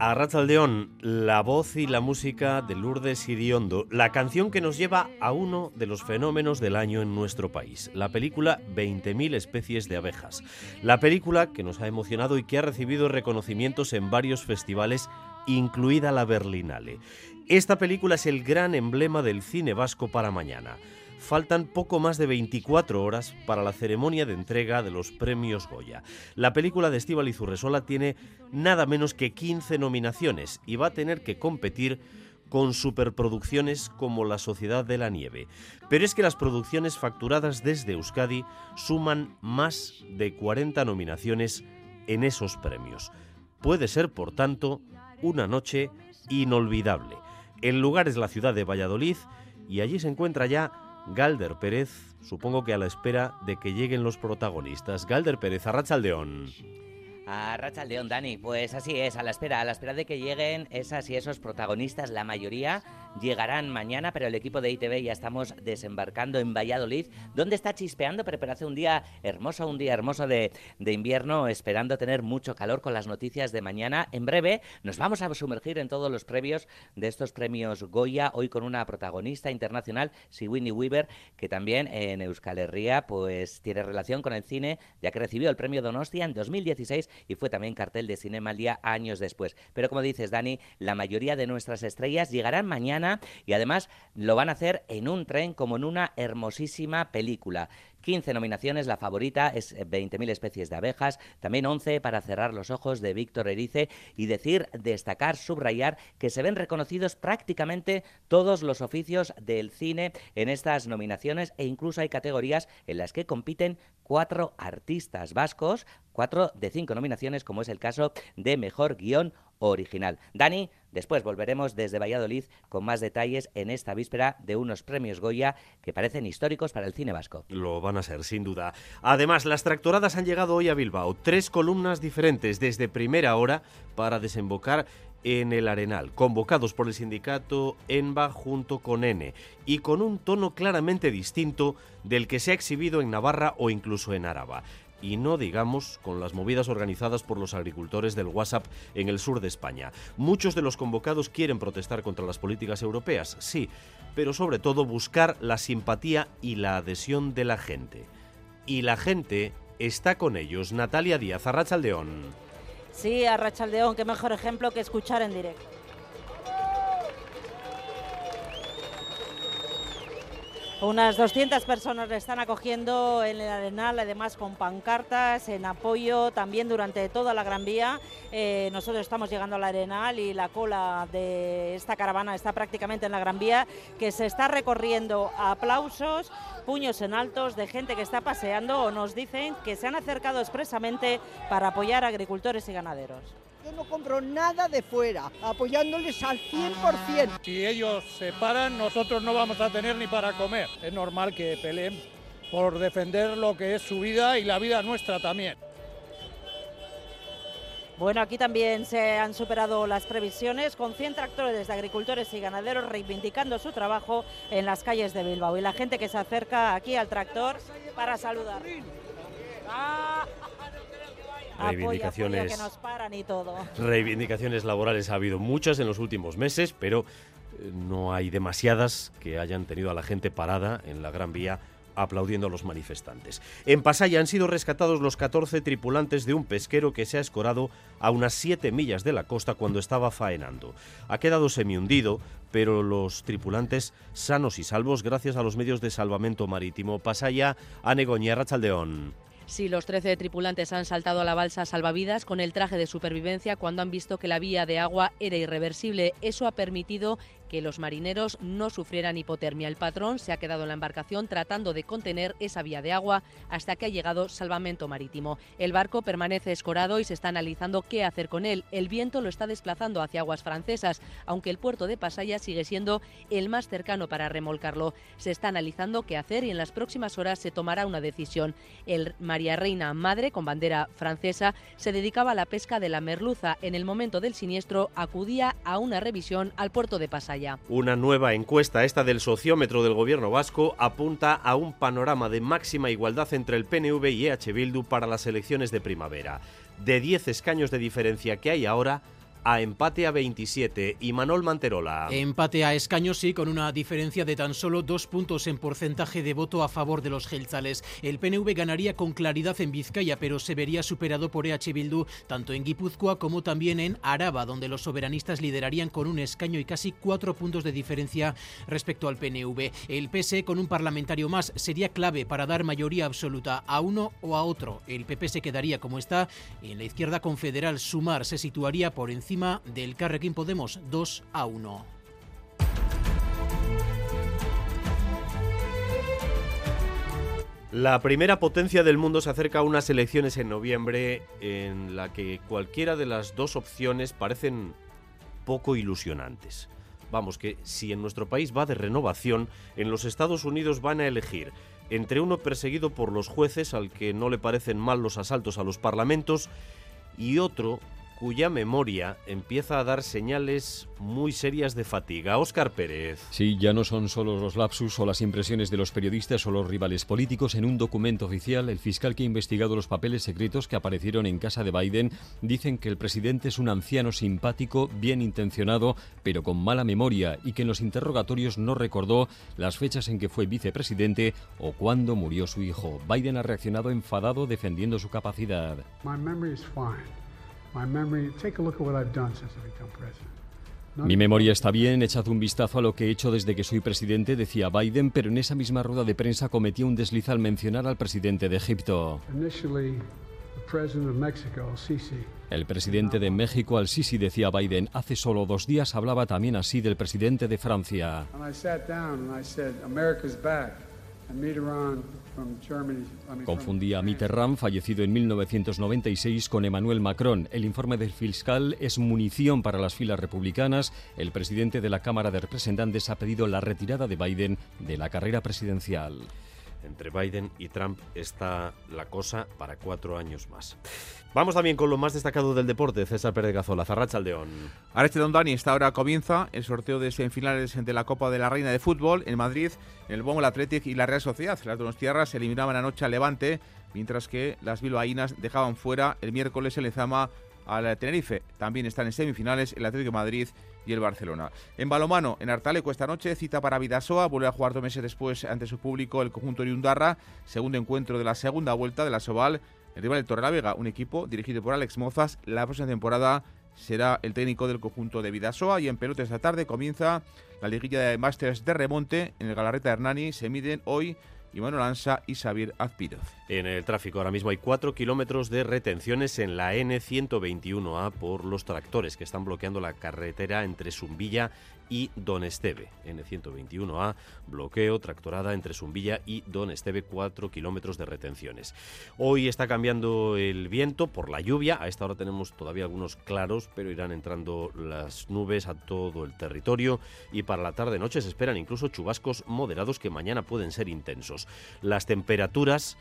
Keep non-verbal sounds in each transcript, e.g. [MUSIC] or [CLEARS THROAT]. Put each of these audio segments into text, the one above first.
A Ratzaldeón, la voz y la música de Lourdes Iriondo, la canción que nos lleva a uno de los fenómenos del año en nuestro país, la película 20.000 especies de abejas. La película que nos ha emocionado y que ha recibido reconocimientos en varios festivales, incluida la Berlinale. Esta película es el gran emblema del cine vasco para mañana. Faltan poco más de 24 horas para la ceremonia de entrega de los premios Goya. La película de Estíbal Izurresola tiene nada menos que 15 nominaciones y va a tener que competir con superproducciones como La Sociedad de la Nieve. Pero es que las producciones facturadas desde Euskadi suman más de 40 nominaciones en esos premios. Puede ser, por tanto, una noche inolvidable. El lugar es la ciudad de Valladolid y allí se encuentra ya Galder Pérez, supongo que a la espera de que lleguen los protagonistas. Galder Pérez, Arrachaldeón. A León, Dani, pues así es, a la espera, a la espera de que lleguen esas y esos protagonistas, la mayoría llegarán mañana, pero el equipo de ITV ya estamos desembarcando en Valladolid, donde está chispeando, pero, hace un día hermoso, un día hermoso de, de, invierno, esperando tener mucho calor con las noticias de mañana. En breve nos vamos a sumergir en todos los previos de estos premios Goya, hoy con una protagonista internacional, Sigourney Weaver, que también en Euskal Herria pues tiene relación con el cine, ya que recibió el premio Donostia en 2016 y fue también cartel de Cinema al Día años después. Pero como dices, Dani, la mayoría de nuestras estrellas llegarán mañana y además lo van a hacer en un tren como en una hermosísima película. 15 nominaciones, la favorita es 20.000 especies de abejas, también 11 para cerrar los ojos de Víctor Erice y decir, destacar, subrayar que se ven reconocidos prácticamente todos los oficios del cine en estas nominaciones e incluso hay categorías en las que compiten cuatro artistas vascos, cuatro de cinco nominaciones, como es el caso de Mejor Guión Original. Dani, Después volveremos desde Valladolid con más detalles en esta víspera de unos premios Goya que parecen históricos para el cine vasco. Lo van a ser, sin duda. Además, las tractoradas han llegado hoy a Bilbao. Tres columnas diferentes desde primera hora para desembocar en el Arenal, convocados por el sindicato ENBA junto con N, y con un tono claramente distinto del que se ha exhibido en Navarra o incluso en Áraba y no digamos con las movidas organizadas por los agricultores del WhatsApp en el sur de España. Muchos de los convocados quieren protestar contra las políticas europeas, sí, pero sobre todo buscar la simpatía y la adhesión de la gente. Y la gente está con ellos. Natalia Díaz, Arrachaldeón. Sí, Arrachaldeón, qué mejor ejemplo que escuchar en directo. Unas 200 personas le están acogiendo en el Arenal, además con pancartas en apoyo también durante toda la Gran Vía. Eh, nosotros estamos llegando al Arenal y la cola de esta caravana está prácticamente en la Gran Vía, que se está recorriendo aplausos, puños en altos de gente que está paseando o nos dicen que se han acercado expresamente para apoyar a agricultores y ganaderos. Yo no compro nada de fuera, apoyándoles al 100%. Si ellos se paran, nosotros no vamos a tener ni para comer. Es normal que peleen por defender lo que es su vida y la vida nuestra también. Bueno, aquí también se han superado las previsiones con 100 tractores de agricultores y ganaderos reivindicando su trabajo en las calles de Bilbao y la gente que se acerca aquí al tractor para saludar. Reivindicaciones, que nos paran y todo. reivindicaciones laborales ha habido muchas en los últimos meses, pero eh, no hay demasiadas que hayan tenido a la gente parada en la Gran Vía aplaudiendo a los manifestantes. En Pasaya han sido rescatados los 14 tripulantes de un pesquero que se ha escorado a unas 7 millas de la costa cuando estaba faenando. Ha quedado semi-hundido, pero los tripulantes sanos y salvos gracias a los medios de salvamento marítimo. Pasaya a Negoña, Rachaldeón. Si los 13 tripulantes han saltado a la balsa salvavidas con el traje de supervivencia cuando han visto que la vía de agua era irreversible. Eso ha permitido que los marineros no sufrieran hipotermia. El patrón se ha quedado en la embarcación tratando de contener esa vía de agua hasta que ha llegado salvamento marítimo. El barco permanece escorado y se está analizando qué hacer con él. El viento lo está desplazando hacia aguas francesas, aunque el puerto de Pasaya sigue siendo el más cercano para remolcarlo. Se está analizando qué hacer y en las próximas horas se tomará una decisión. El María Reina Madre, con bandera francesa, se dedicaba a la pesca de la merluza. En el momento del siniestro acudía a una revisión al puerto de Pasaya. Una nueva encuesta, esta del sociómetro del gobierno vasco, apunta a un panorama de máxima igualdad entre el PNV y EH Bildu para las elecciones de primavera. De 10 escaños de diferencia que hay ahora, a empate a 27 y Manol Manterola. Empate a escaños sí, con una diferencia de tan solo dos puntos en porcentaje de voto a favor de los gelzales. El PNV ganaría con claridad en Vizcaya, pero se vería superado por EH Bildu tanto en Guipúzcoa como también en Araba, donde los soberanistas liderarían con un escaño y casi cuatro puntos de diferencia respecto al PNV. El PSE con un parlamentario más sería clave para dar mayoría absoluta a uno o a otro. El PP se quedaría como está. En la izquierda confederal Sumar se situaría por encima del Carrequín Podemos 2 a 1. La primera potencia del mundo se acerca a unas elecciones en noviembre en la que cualquiera de las dos opciones parecen poco ilusionantes. Vamos, que si en nuestro país va de renovación, en los Estados Unidos van a elegir entre uno perseguido por los jueces al que no le parecen mal los asaltos a los parlamentos y otro cuya memoria empieza a dar señales muy serias de fatiga. Óscar Pérez. Sí, ya no son solo los lapsus o las impresiones de los periodistas o los rivales políticos. En un documento oficial, el fiscal que ha investigado los papeles secretos que aparecieron en casa de Biden dicen que el presidente es un anciano simpático, bien intencionado, pero con mala memoria y que en los interrogatorios no recordó las fechas en que fue vicepresidente o cuándo murió su hijo. Biden ha reaccionado enfadado defendiendo su capacidad. Mi memoria está bien, echad un vistazo a lo que he hecho desde que soy presidente, decía Biden, pero en esa misma rueda de prensa cometió un desliz al mencionar al presidente de Egipto. El presidente de México, al-Sisi, decía Biden, hace solo dos días hablaba también así del presidente de Francia. Confundía a Mitterrand, fallecido en 1996, con Emmanuel Macron. El informe del fiscal es munición para las filas republicanas. El presidente de la Cámara de Representantes ha pedido la retirada de Biden de la carrera presidencial. Entre Biden y Trump está la cosa para cuatro años más. Vamos también con lo más destacado del deporte, César Pérez Gazola, Zarracha Aldeón. Areste Don Dani, esta hora comienza el sorteo de semifinales de la Copa de la Reina de Fútbol en Madrid, en el Bombo, el Athletic y la Real Sociedad. Las dos tierras se eliminaban anoche al Levante, mientras que las bilbaínas dejaban fuera el miércoles el Lezama al Tenerife. También están en semifinales el Atlético de Madrid y el Barcelona. En balomano, en Artaleco esta noche, cita para Vidasoa, vuelve a jugar dos meses después ante su público el conjunto de Undarra, segundo encuentro de la segunda vuelta de la Soval, el rival del Torrelavega, un equipo dirigido por Alex Mozas. La próxima temporada será el técnico del conjunto de Vidasoa y en pelota esta tarde comienza la liguilla de Masters de remonte en el Galarreta Hernani. Se miden hoy Iván Olanza y Xavier Azpiroz. En el tráfico ahora mismo hay 4 kilómetros de retenciones en la N121A por los tractores que están bloqueando la carretera entre Zumbilla y Don Esteve. N121A, bloqueo, tractorada entre Zumbilla y Don Esteve, 4 kilómetros de retenciones. Hoy está cambiando el viento por la lluvia. A esta hora tenemos todavía algunos claros, pero irán entrando las nubes a todo el territorio. Y para la tarde-noche se esperan incluso chubascos moderados que mañana pueden ser intensos. Las temperaturas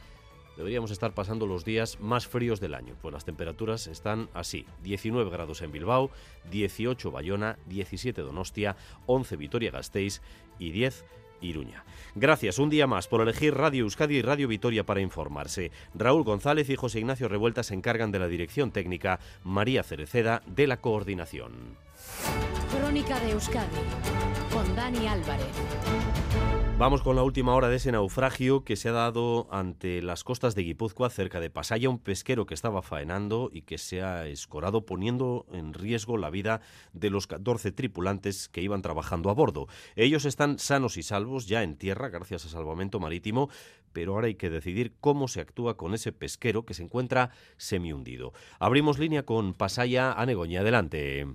deberíamos estar pasando los días más fríos del año, pues las temperaturas están así, 19 grados en Bilbao, 18 Bayona, 17 Donostia, 11 Vitoria-Gasteiz y 10 Iruña. Gracias un día más por elegir Radio Euskadi y Radio Vitoria para informarse. Raúl González y José Ignacio Revuelta se encargan de la dirección técnica, María Cereceda de la coordinación. Crónica de Euskadi con Dani Álvarez. Vamos con la última hora de ese naufragio que se ha dado ante las costas de Guipúzcoa, cerca de Pasaya, un pesquero que estaba faenando y que se ha escorado poniendo en riesgo la vida de los 14 tripulantes que iban trabajando a bordo. Ellos están sanos y salvos ya en tierra gracias a salvamento marítimo, pero ahora hay que decidir cómo se actúa con ese pesquero que se encuentra semi-hundido. Abrimos línea con Pasaya a Negoña. Adelante.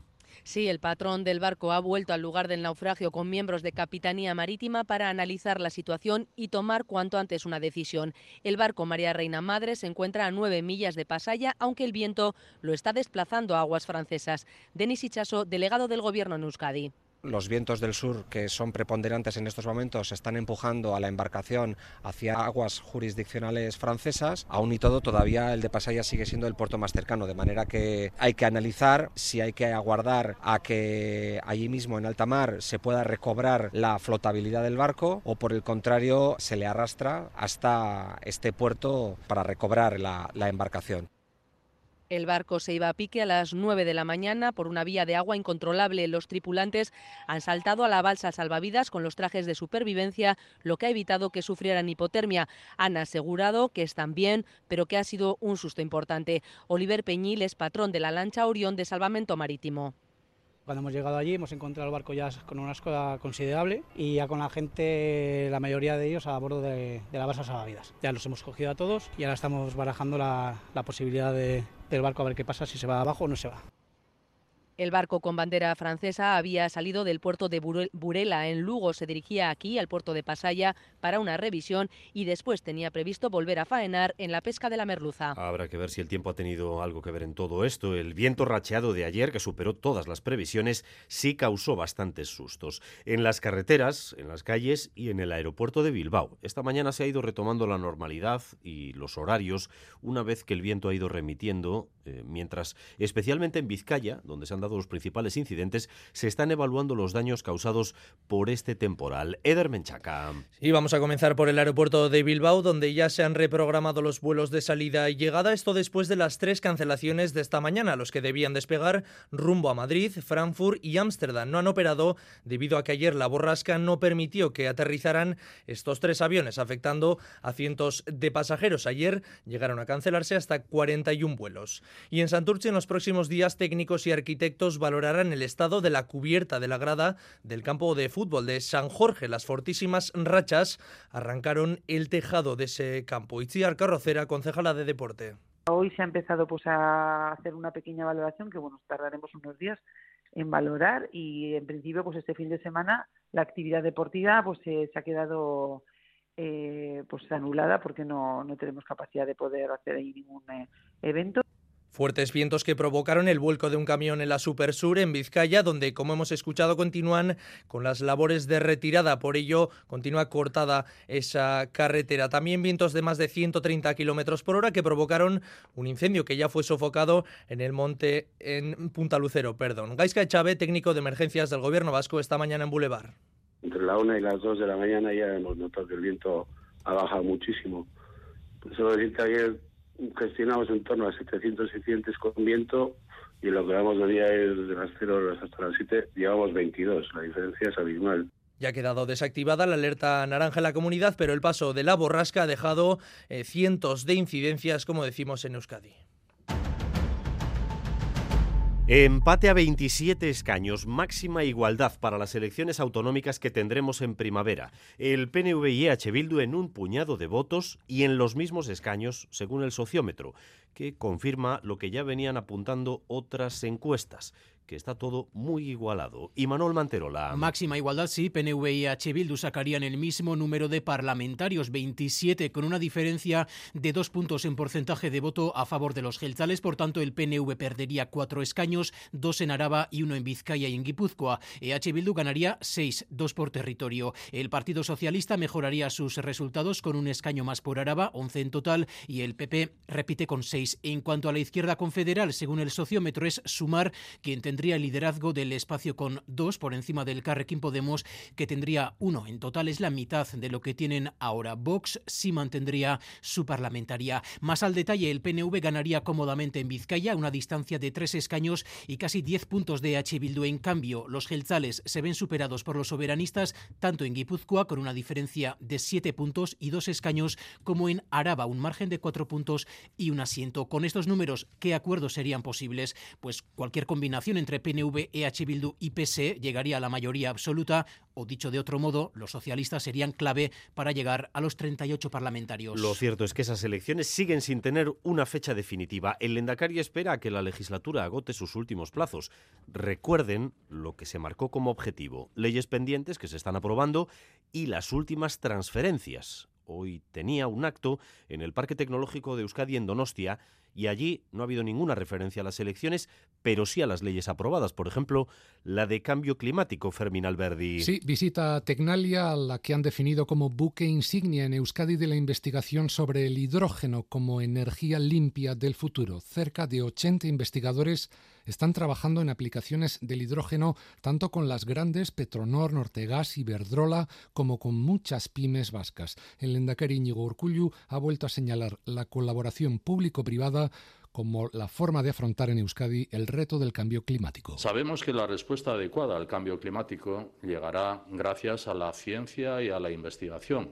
Sí, el patrón del barco ha vuelto al lugar del naufragio con miembros de Capitanía Marítima para analizar la situación y tomar cuanto antes una decisión. El barco María Reina Madre se encuentra a nueve millas de Pasaya, aunque el viento lo está desplazando a aguas francesas. Denis Ichaso, delegado del Gobierno en Euskadi. Los vientos del sur, que son preponderantes en estos momentos, están empujando a la embarcación hacia aguas jurisdiccionales francesas. Aún y todo, todavía el de Pasaya sigue siendo el puerto más cercano, de manera que hay que analizar si hay que aguardar a que allí mismo en alta mar se pueda recobrar la flotabilidad del barco o por el contrario se le arrastra hasta este puerto para recobrar la, la embarcación. El barco se iba a pique a las 9 de la mañana por una vía de agua incontrolable. Los tripulantes han saltado a la balsa salvavidas con los trajes de supervivencia, lo que ha evitado que sufrieran hipotermia. Han asegurado que están bien, pero que ha sido un susto importante. Oliver Peñil es patrón de la lancha Orión de Salvamento Marítimo. Cuando hemos llegado allí hemos encontrado el barco ya con una escoda considerable y ya con la gente, la mayoría de ellos a bordo de, la balsa salvavidas. Ya los hemos cogido a todos y ahora estamos barajando la posibilidad de, del barco a ver qué pasa, si se va abajo o no se va. El barco con bandera francesa había salido del puerto de Burela en Lugo, se dirigía aquí al puerto de Pasaya para una revisión y después tenía previsto volver a faenar en la pesca de la merluza. Habrá que ver si el tiempo ha tenido algo que ver en todo esto. El viento racheado de ayer, que superó todas las previsiones, sí causó bastantes sustos. En las carreteras, en las calles y en el aeropuerto de Bilbao. Esta mañana se ha ido retomando la normalidad y los horarios una vez que el viento ha ido remitiendo, eh, mientras especialmente en Vizcaya, donde se han dado los principales incidentes, se están evaluando los daños causados por este temporal. Eder Menchaca. Y vamos a comenzar por el aeropuerto de Bilbao, donde ya se han reprogramado los vuelos de salida y llegada. Esto después de las tres cancelaciones de esta mañana, los que debían despegar rumbo a Madrid, Frankfurt y Ámsterdam. No han operado debido a que ayer la borrasca no permitió que aterrizaran estos tres aviones, afectando a cientos de pasajeros. Ayer llegaron a cancelarse hasta 41 vuelos. Y en Santurce, en los próximos días, técnicos y arquitectos valorarán el estado de la cubierta de la grada del campo de fútbol de San Jorge. Las fortísimas rachas arrancaron el tejado de ese campo. Itziar Carrocera, concejala de deporte. Hoy se ha empezado pues a hacer una pequeña valoración que bueno tardaremos unos días en valorar y en principio pues este fin de semana la actividad deportiva pues se ha quedado eh, pues anulada porque no, no tenemos capacidad de poder hacer ahí ningún eh, evento. Fuertes vientos que provocaron el vuelco de un camión en la Supersur en Vizcaya, donde, como hemos escuchado, continúan con las labores de retirada. Por ello, continúa cortada esa carretera. También vientos de más de 130 kilómetros por hora que provocaron un incendio que ya fue sofocado en el monte en Punta Lucero. Perdón. Gaisca Echave, técnico de emergencias del Gobierno Vasco, esta mañana en Boulevard. Entre la una y las dos de la mañana ya hemos notado que el viento ha bajado muchísimo. Solo decir que ayer gestionamos en torno a 700 incidentes con viento y lo que vamos de día es de las 0 horas hasta las 7, llevamos 22. La diferencia es abismal. Ya ha quedado desactivada la alerta naranja en la comunidad, pero el paso de la borrasca ha dejado eh, cientos de incidencias, como decimos en Euskadi. Empate a 27 escaños, máxima igualdad para las elecciones autonómicas que tendremos en primavera. El PNV y EH Bildu en un puñado de votos y en los mismos escaños, según el sociómetro, que confirma lo que ya venían apuntando otras encuestas que está todo muy igualado. Y Manuel Manterola. Máxima igualdad, sí. PNV y H. Bildu sacarían el mismo número de parlamentarios, 27, con una diferencia de dos puntos en porcentaje de voto a favor de los gelzales. Por tanto, el PNV perdería cuatro escaños, dos en Araba y uno en Vizcaya y en Guipúzcoa. EH Bildu ganaría seis, dos por territorio. El Partido Socialista mejoraría sus resultados con un escaño más por Araba, 11 en total, y el PP repite con seis. En cuanto a la izquierda confederal, según el sociómetro, es sumar quien tendría mantendría el liderazgo del espacio con dos por encima del Carrequín Podemos, que tendría uno. En total es la mitad de lo que tienen ahora. Vox sí mantendría su parlamentaria. Más al detalle, el PNV ganaría cómodamente en Vizcaya, una distancia de tres escaños y casi diez puntos de H. Bildu. En cambio, los gelzales se ven superados por los soberanistas, tanto en Guipúzcoa, con una diferencia de siete puntos y dos escaños, como en Araba, un margen de cuatro puntos y un asiento. Con estos números, ¿qué acuerdos serían posibles? Pues cualquier combinación entre PNV, EH Bildu y PS llegaría a la mayoría absoluta, o dicho de otro modo, los socialistas serían clave para llegar a los 38 parlamentarios. Lo cierto es que esas elecciones siguen sin tener una fecha definitiva. El Lendakari espera que la legislatura agote sus últimos plazos. Recuerden lo que se marcó como objetivo, leyes pendientes que se están aprobando y las últimas transferencias. Hoy tenía un acto en el Parque Tecnológico de Euskadi en Donostia y allí no ha habido ninguna referencia a las elecciones, pero sí a las leyes aprobadas. Por ejemplo, la de cambio climático, Fermín Alberdi. Sí, visita a Tecnalia, la que han definido como buque insignia en Euskadi de la investigación sobre el hidrógeno como energía limpia del futuro. Cerca de 80 investigadores están trabajando en aplicaciones del hidrógeno tanto con las grandes Petronor, Nortegas y Verdrola como con muchas pymes vascas. El Endacari Íñigo Urcullu ha vuelto a señalar la colaboración público-privada como la forma de afrontar en Euskadi el reto del cambio climático. Sabemos que la respuesta adecuada al cambio climático llegará gracias a la ciencia y a la investigación.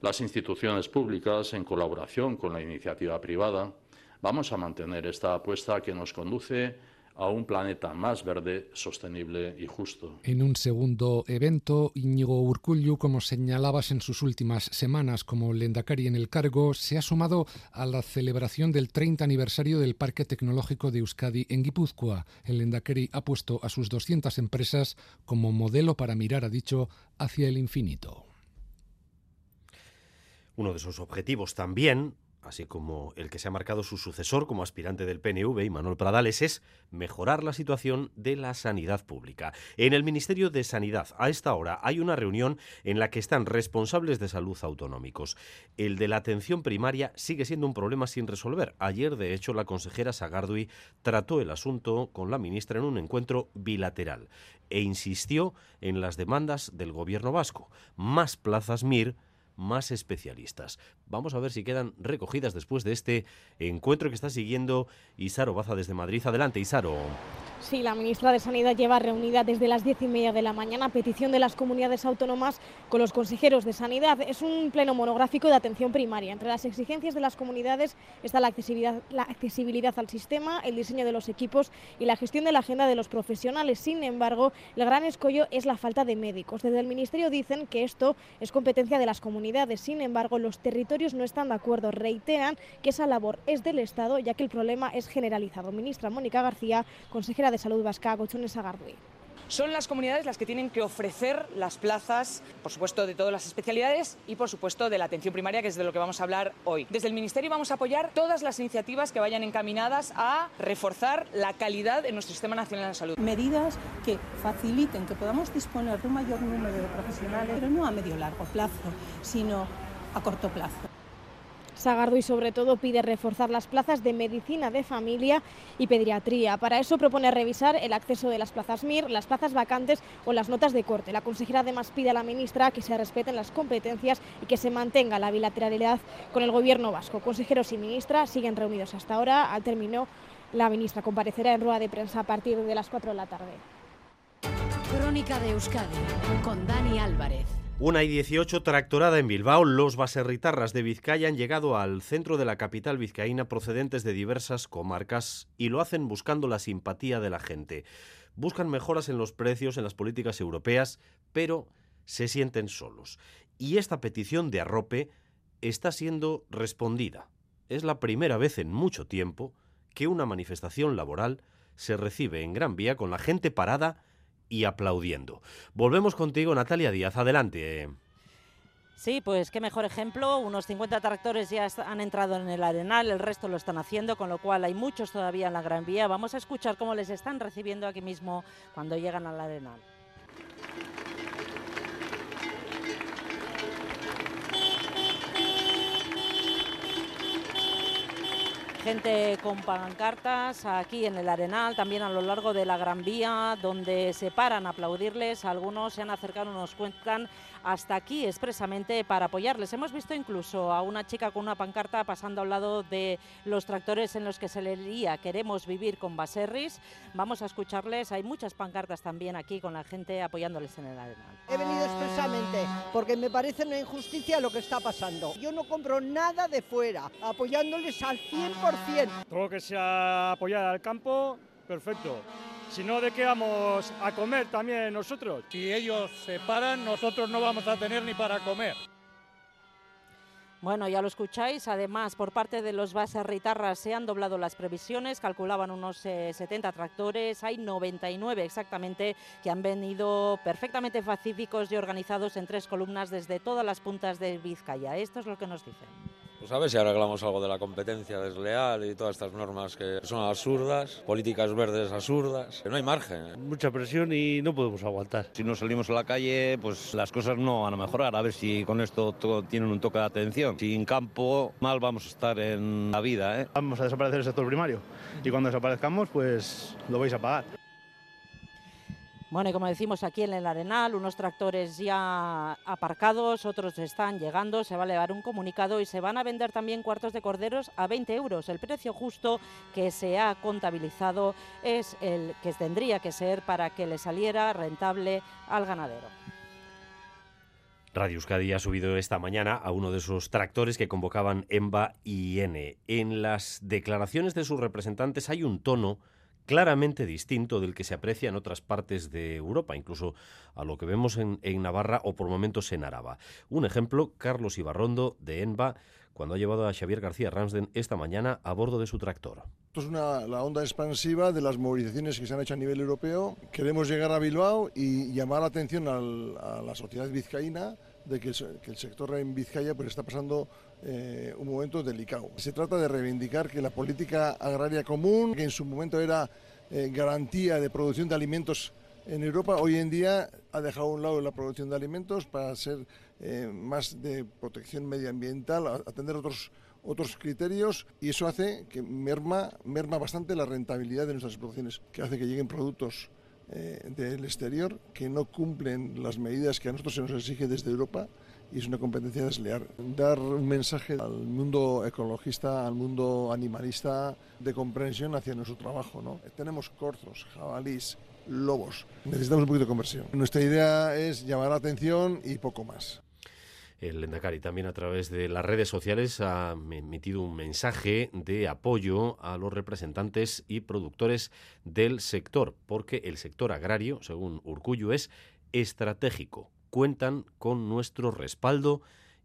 Las instituciones públicas, en colaboración con la iniciativa privada, vamos a mantener esta apuesta que nos conduce a un planeta más verde, sostenible y justo. En un segundo evento, Íñigo Urcullu, como señalabas en sus últimas semanas como Lendakari en el cargo, se ha sumado a la celebración del 30 aniversario del Parque Tecnológico de Euskadi en Guipúzcoa. El Lendakari ha puesto a sus 200 empresas como modelo para mirar, ha dicho, hacia el infinito. Uno de sus objetivos también así como el que se ha marcado su sucesor como aspirante del PNV, Manuel Pradales, es mejorar la situación de la sanidad pública. En el Ministerio de Sanidad, a esta hora, hay una reunión en la que están responsables de salud autonómicos. El de la atención primaria sigue siendo un problema sin resolver. Ayer, de hecho, la consejera Sagardui trató el asunto con la ministra en un encuentro bilateral e insistió en las demandas del gobierno vasco. Más plazas MIR más especialistas. Vamos a ver si quedan recogidas después de este encuentro que está siguiendo Isaro Baza desde Madrid. Adelante, Isaro. Sí, la ministra de Sanidad lleva reunida desde las diez y media de la mañana a petición de las comunidades autónomas con los consejeros de Sanidad. Es un pleno monográfico de atención primaria. Entre las exigencias de las comunidades está la accesibilidad, la accesibilidad al sistema, el diseño de los equipos y la gestión de la agenda de los profesionales. Sin embargo, el gran escollo es la falta de médicos. Desde el Ministerio dicen que esto es competencia de las comunidades. Sin embargo, los territorios no están de acuerdo. Reiteran que esa labor es del Estado, ya que el problema es generalizado. Ministra Mónica García, consejera de Salud Vasca, Gochones Agardui. Son las comunidades las que tienen que ofrecer las plazas, por supuesto, de todas las especialidades y, por supuesto, de la atención primaria, que es de lo que vamos a hablar hoy. Desde el Ministerio vamos a apoyar todas las iniciativas que vayan encaminadas a reforzar la calidad en nuestro Sistema Nacional de Salud. Medidas que faciliten que podamos disponer de un mayor número de profesionales, pero no a medio largo plazo, sino a corto plazo. Sagardo sobre todo pide reforzar las plazas de medicina de familia y pediatría. Para eso propone revisar el acceso de las plazas MIR, las plazas vacantes o las notas de corte. La consejera además pide a la ministra que se respeten las competencias y que se mantenga la bilateralidad con el gobierno vasco. Consejeros y ministra siguen reunidos hasta ahora. Al término, la ministra comparecerá en rueda de prensa a partir de las 4 de la tarde. Crónica de Euskadi con Dani Álvarez. Una y 18 tractorada en Bilbao. Los baserritarras de Vizcaya han llegado al centro de la capital vizcaína procedentes de diversas comarcas y lo hacen buscando la simpatía de la gente. Buscan mejoras en los precios, en las políticas europeas, pero se sienten solos. Y esta petición de arrope está siendo respondida. Es la primera vez en mucho tiempo que una manifestación laboral se recibe en Gran Vía con la gente parada y aplaudiendo. Volvemos contigo, Natalia Díaz. Adelante. Sí, pues qué mejor ejemplo. Unos 50 tractores ya han entrado en el arenal, el resto lo están haciendo, con lo cual hay muchos todavía en la Gran Vía. Vamos a escuchar cómo les están recibiendo aquí mismo cuando llegan al arenal. Gente con pancartas aquí en el Arenal, también a lo largo de la Gran Vía, donde se paran a aplaudirles. Algunos se han acercado, nos cuentan hasta aquí expresamente para apoyarles. Hemos visto incluso a una chica con una pancarta pasando al lado de los tractores en los que se leía Queremos vivir con Baserris. Vamos a escucharles. Hay muchas pancartas también aquí con la gente apoyándoles en el Arenal. He venido expresamente porque me parece una injusticia lo que está pasando. Yo no compro nada de fuera, apoyándoles al 100%. Todo lo que sea apoyar al campo, perfecto. Si no, ¿de qué vamos a comer también nosotros? Si ellos se paran, nosotros no vamos a tener ni para comer. Bueno, ya lo escucháis. Además, por parte de los Baserritarras se han doblado las previsiones. Calculaban unos eh, 70 tractores. Hay 99 exactamente que han venido perfectamente pacíficos y organizados en tres columnas desde todas las puntas de Vizcaya. Esto es lo que nos dicen. Pues a ver si arreglamos algo de la competencia desleal y todas estas normas que son absurdas, políticas verdes absurdas, que no hay margen. Mucha presión y no podemos aguantar. Si no salimos a la calle, pues las cosas no van a mejorar. A ver si con esto todo tienen un toque de atención. Sin campo, mal vamos a estar en la vida. ¿eh? Vamos a desaparecer el sector primario y cuando desaparezcamos, pues lo vais a pagar. Bueno, y como decimos aquí en el Arenal, unos tractores ya aparcados, otros están llegando, se va a elevar un comunicado y se van a vender también cuartos de corderos a 20 euros. El precio justo que se ha contabilizado es el que tendría que ser para que le saliera rentable al ganadero. Radio Euskadi ha subido esta mañana a uno de esos tractores que convocaban EMBA y N. En las declaraciones de sus representantes hay un tono claramente distinto del que se aprecia en otras partes de Europa, incluso a lo que vemos en, Navarra o por momentos en Araba. Un ejemplo, Carlos Ibarrondo de ENBA, cuando ha llevado a Xavier García Ramsden esta mañana a bordo de su tractor. Esto es la onda expansiva de las movilizaciones que se han hecho a nivel europeo. Queremos llegar a Bilbao y llamar la atención a la sociedad vizcaína de que el, que el sector en Vizcaya pues, está pasando eh, un momento delicado. Se trata de reivindicar que la política agraria común, que en su momento era eh, garantía de producción de alimentos en Europa, hoy en día ha dejado a un lado la producción de alimentos para ser eh, más de protección medioambiental, atender otros otros criterios y eso hace que merma, merma bastante la rentabilidad de nuestras explotaciones, que hace que lleguen productos eh, del exterior que no cumplen las medidas que a nosotros se nos exige desde Europa y es una competencia desleal. Dar un mensaje al mundo ecologista, al mundo animalista de comprensión hacia nuestro trabajo. ¿no? Tenemos corzos, jabalís, lobos. Necesitamos un poquito de conversión. Nuestra idea es llamar la atención y poco más. El Endacari también a través de las redes sociales ha emitido un mensaje de apoyo a los representantes y productores del sector, porque el sector agrario, según Urcullo, es estratégico. Cuentan con nuestro respaldo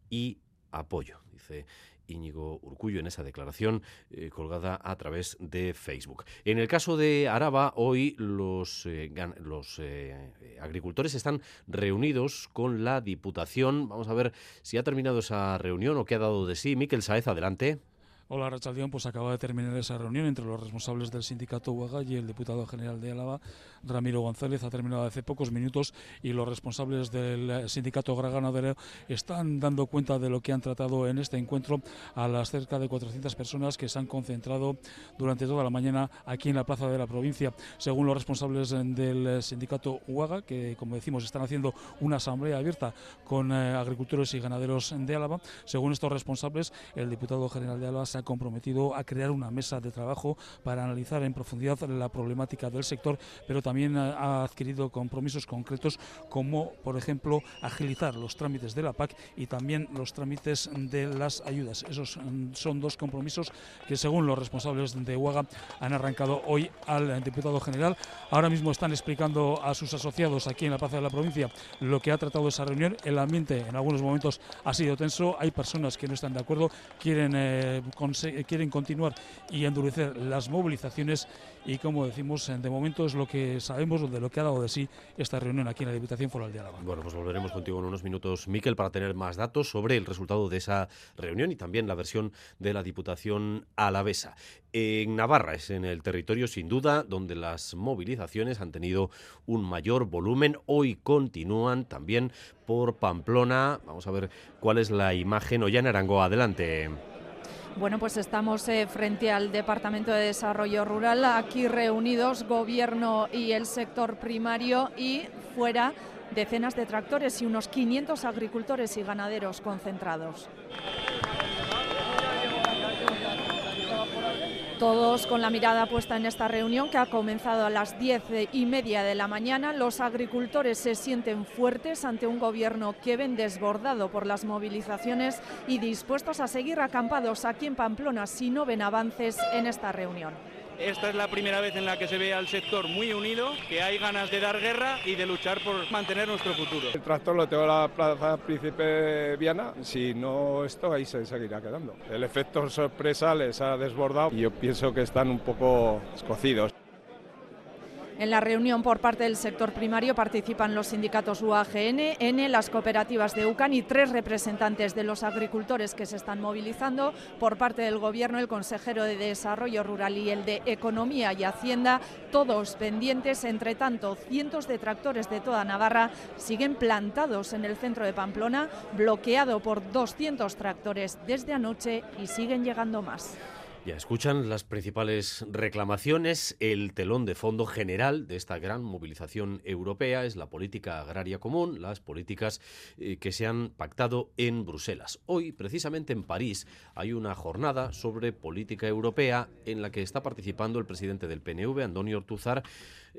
y apoyo, dice Íñigo Urcullo en esa declaración eh, colgada a través de Facebook. En el caso de Araba, hoy los, eh, los eh, agricultores están reunidos con la Diputación. Vamos a ver si ha terminado esa reunión o qué ha dado de sí. Miquel Saez, adelante. Hola, Rachaldión. Pues acaba de terminar esa reunión entre los responsables del sindicato Huaga y el diputado general de Álava, Ramiro González. Ha terminado hace pocos minutos y los responsables del sindicato agroganadero están dando cuenta de lo que han tratado en este encuentro a las cerca de 400 personas que se han concentrado durante toda la mañana aquí en la plaza de la provincia. Según los responsables del sindicato Huaga, que como decimos están haciendo una asamblea abierta con eh, agricultores y ganaderos de Álava, según estos responsables, el diputado general de Álava ha comprometido a crear una mesa de trabajo para analizar en profundidad la problemática del sector, pero también ha adquirido compromisos concretos como, por ejemplo, agilizar los trámites de la PAC y también los trámites de las ayudas. Esos son dos compromisos que, según los responsables de UAGA, han arrancado hoy al diputado general. Ahora mismo están explicando a sus asociados aquí en la Plaza de la Provincia lo que ha tratado esa reunión. El ambiente en algunos momentos ha sido tenso. Hay personas que no están de acuerdo, quieren eh, quieren continuar y endurecer las movilizaciones y como decimos, de momento es lo que sabemos de lo que ha dado de sí esta reunión aquí en la Diputación Foral de Álava. Bueno, pues volveremos contigo en unos minutos, Miquel, para tener más datos sobre el resultado de esa reunión y también la versión de la Diputación alavesa. En Navarra es en el territorio, sin duda, donde las movilizaciones han tenido un mayor volumen. Hoy continúan también por Pamplona. Vamos a ver cuál es la imagen. Ollana Arango, adelante. Bueno, pues estamos eh, frente al Departamento de Desarrollo Rural, aquí reunidos Gobierno y el sector primario y fuera decenas de tractores y unos 500 agricultores y ganaderos concentrados. Todos con la mirada puesta en esta reunión que ha comenzado a las diez y media de la mañana. Los agricultores se sienten fuertes ante un gobierno que ven desbordado por las movilizaciones y dispuestos a seguir acampados aquí en Pamplona si no ven avances en esta reunión. Esta es la primera vez en la que se ve al sector muy unido, que hay ganas de dar guerra y de luchar por mantener nuestro futuro. El tractor lo tengo en la plaza Príncipe Viana, si no esto ahí se seguirá quedando. El efecto sorpresa les ha desbordado y yo pienso que están un poco escocidos. En la reunión por parte del sector primario participan los sindicatos UAGN, N, las cooperativas de UCAN y tres representantes de los agricultores que se están movilizando. Por parte del Gobierno, el consejero de Desarrollo Rural y el de Economía y Hacienda, todos pendientes. Entre tanto, cientos de tractores de toda Navarra siguen plantados en el centro de Pamplona, bloqueado por 200 tractores desde anoche y siguen llegando más. Ya escuchan las principales reclamaciones. El telón de fondo general de esta gran movilización europea es la política agraria común, las políticas eh, que se han pactado en Bruselas. Hoy, precisamente en París, hay una jornada sobre política europea en la que está participando el presidente del PNV, Antonio Ortuzar,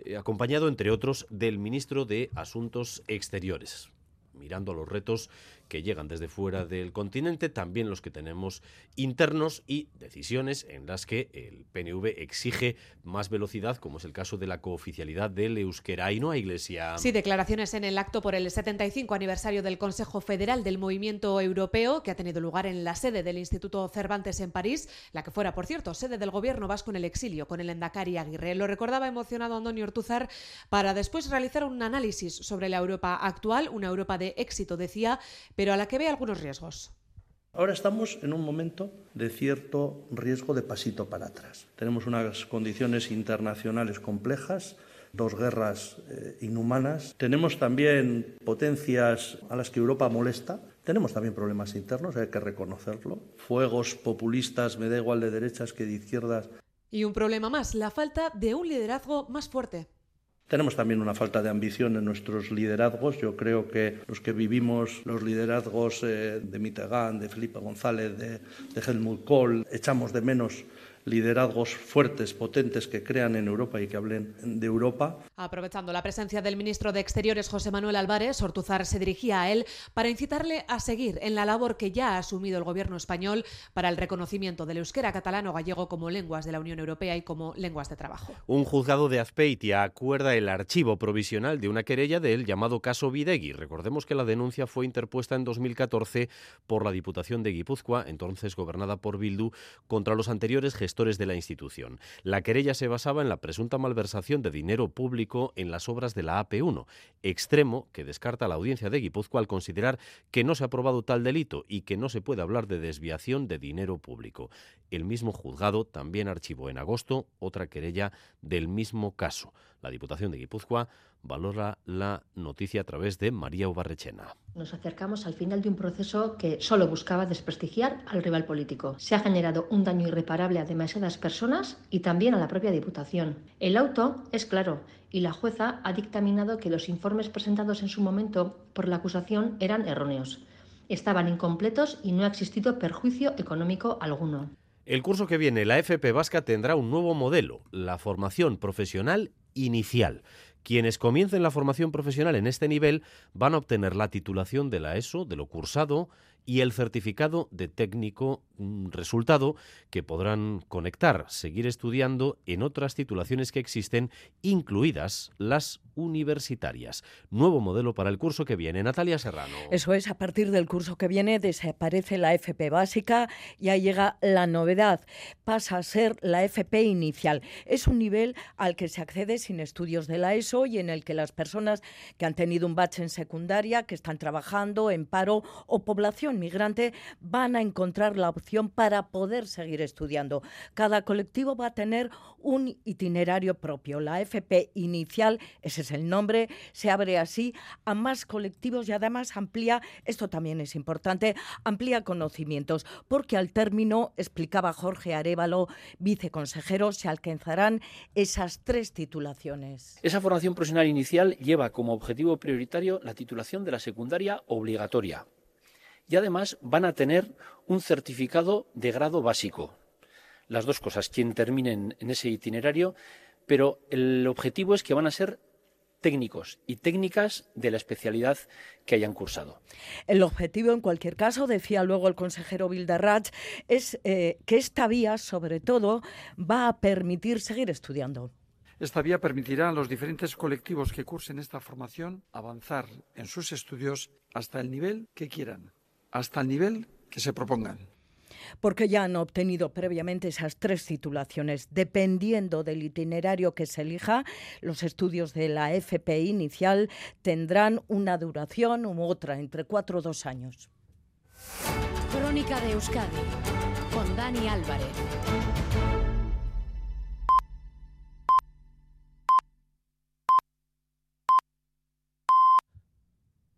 eh, acompañado, entre otros, del ministro de Asuntos Exteriores mirando los retos que llegan desde fuera del continente, también los que tenemos internos y decisiones en las que el PNV exige más velocidad, como es el caso de la cooficialidad del euskera y no a Iglesia. Sí, declaraciones en el acto por el 75 aniversario del Consejo Federal del Movimiento Europeo, que ha tenido lugar en la sede del Instituto Cervantes en París, la que fuera, por cierto, sede del gobierno vasco en el exilio, con el Endacari Aguirre. Lo recordaba emocionado Antonio Ortuzar para después realizar un análisis sobre la Europa actual, una Europa de éxito, decía, pero a la que ve algunos riesgos. Ahora estamos en un momento de cierto riesgo de pasito para atrás. Tenemos unas condiciones internacionales complejas, dos guerras eh, inhumanas. Tenemos también potencias a las que Europa molesta. Tenemos también problemas internos, hay que reconocerlo. Fuegos populistas, me da igual de derechas que de izquierdas. Y un problema más, la falta de un liderazgo más fuerte. Tenemos también una falta de ambición en nuestros liderazgos. Yo creo que los que vivimos los liderazgos eh, de Mitterrand, de Felipe González, de, de Helmut Kohl, echamos de menos liderazgos fuertes, potentes, que crean en Europa y que hablen de Europa. Aprovechando la presencia del ministro de Exteriores, José Manuel Álvarez, Ortuzar se dirigía a él para incitarle a seguir en la labor que ya ha asumido el gobierno español para el reconocimiento del euskera catalano gallego como lenguas de la Unión Europea y como lenguas de trabajo. Un juzgado de Azpeitia acuerda el archivo provisional de una querella del llamado caso Videgui. Recordemos que la denuncia fue interpuesta en 2014 por la Diputación de Guipúzcoa, entonces gobernada por Bildu, contra los anteriores gestores de la institución. La querella se basaba en la presunta malversación de dinero público en las obras de la AP1, extremo que descarta la audiencia de Guipúzcoa al considerar que no se ha aprobado tal delito y que no se puede hablar de desviación de dinero público. El mismo juzgado también archivó en agosto otra querella del mismo caso. La Diputación de Guipúzcoa valora la noticia a través de María Ubarrechena. Nos acercamos al final de un proceso que solo buscaba desprestigiar al rival político. Se ha generado un daño irreparable a demasiadas personas y también a la propia Diputación. El auto es claro y la jueza ha dictaminado que los informes presentados en su momento por la acusación eran erróneos. Estaban incompletos y no ha existido perjuicio económico alguno. El curso que viene, la FP Vasca tendrá un nuevo modelo, la formación profesional inicial. Quienes comiencen la formación profesional en este nivel van a obtener la titulación de la ESO, de lo cursado, y el certificado de técnico, un resultado que podrán conectar, seguir estudiando en otras titulaciones que existen, incluidas las universitarias. Nuevo modelo para el curso que viene. Natalia Serrano. Eso es, a partir del curso que viene desaparece la FP básica y ahí llega la novedad. Pasa a ser la FP inicial. Es un nivel al que se accede sin estudios de la ESO y en el que las personas que han tenido un bache en secundaria, que están trabajando en paro o población migrante van a encontrar la opción para poder seguir estudiando. Cada colectivo va a tener un itinerario propio. La FP inicial, ese es el nombre, se abre así a más colectivos y además amplía, esto también es importante, amplía conocimientos, porque al término, explicaba Jorge Arevalo, viceconsejero, se alcanzarán esas tres titulaciones. Esa formación profesional inicial lleva como objetivo prioritario la titulación de la secundaria obligatoria. Y además van a tener un certificado de grado básico. Las dos cosas, quien terminen en ese itinerario, pero el objetivo es que van a ser técnicos y técnicas de la especialidad que hayan cursado. El objetivo, en cualquier caso, decía luego el consejero Bilderratz, es eh, que esta vía, sobre todo, va a permitir seguir estudiando. Esta vía permitirá a los diferentes colectivos que cursen esta formación avanzar en sus estudios hasta el nivel que quieran, hasta el nivel que se propongan porque ya han obtenido previamente esas tres titulaciones. Dependiendo del itinerario que se elija, los estudios de la FP inicial tendrán una duración u otra, entre cuatro o dos años. Crónica de Euskadi, con Dani Álvarez.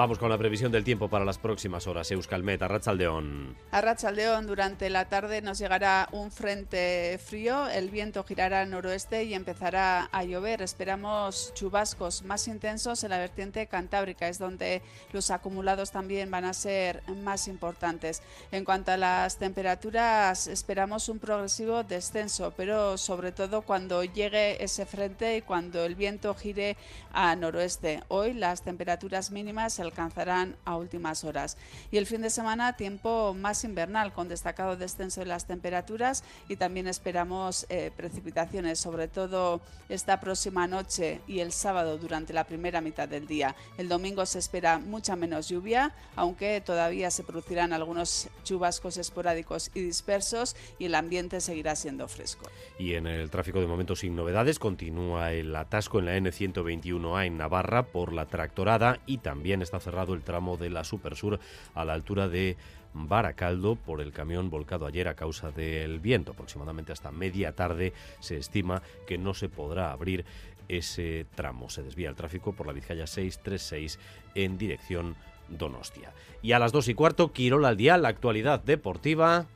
Vamos con la previsión del tiempo para las próximas horas. Euskalmet, Arrachaldeón. Arrachaldeón, durante la tarde nos llegará un frente frío, el viento girará al noroeste y empezará a llover. Esperamos chubascos más intensos en la vertiente cantábrica, es donde los acumulados también van a ser más importantes. En cuanto a las temperaturas, esperamos un progresivo descenso, pero sobre todo cuando llegue ese frente y cuando el viento gire a noroeste. Hoy las temperaturas mínimas alcanzarán a últimas horas. Y el fin de semana, tiempo más invernal, con destacado descenso de las temperaturas y también esperamos eh, precipitaciones, sobre todo esta próxima noche y el sábado durante la primera mitad del día. El domingo se espera mucha menos lluvia, aunque todavía se producirán algunos chubascos esporádicos y dispersos y el ambiente seguirá siendo fresco. Y en el tráfico de momento sin novedades continúa el atasco en la N121A en Navarra por la tractorada y también está cerrado el tramo de la Supersur a la altura de Baracaldo por el camión volcado ayer a causa del viento. Aproximadamente hasta media tarde se estima que no se podrá abrir ese tramo. Se desvía el tráfico por la Vizcaya 636 en dirección Donostia. Y a las dos y cuarto, Quirola al día, la actualidad deportiva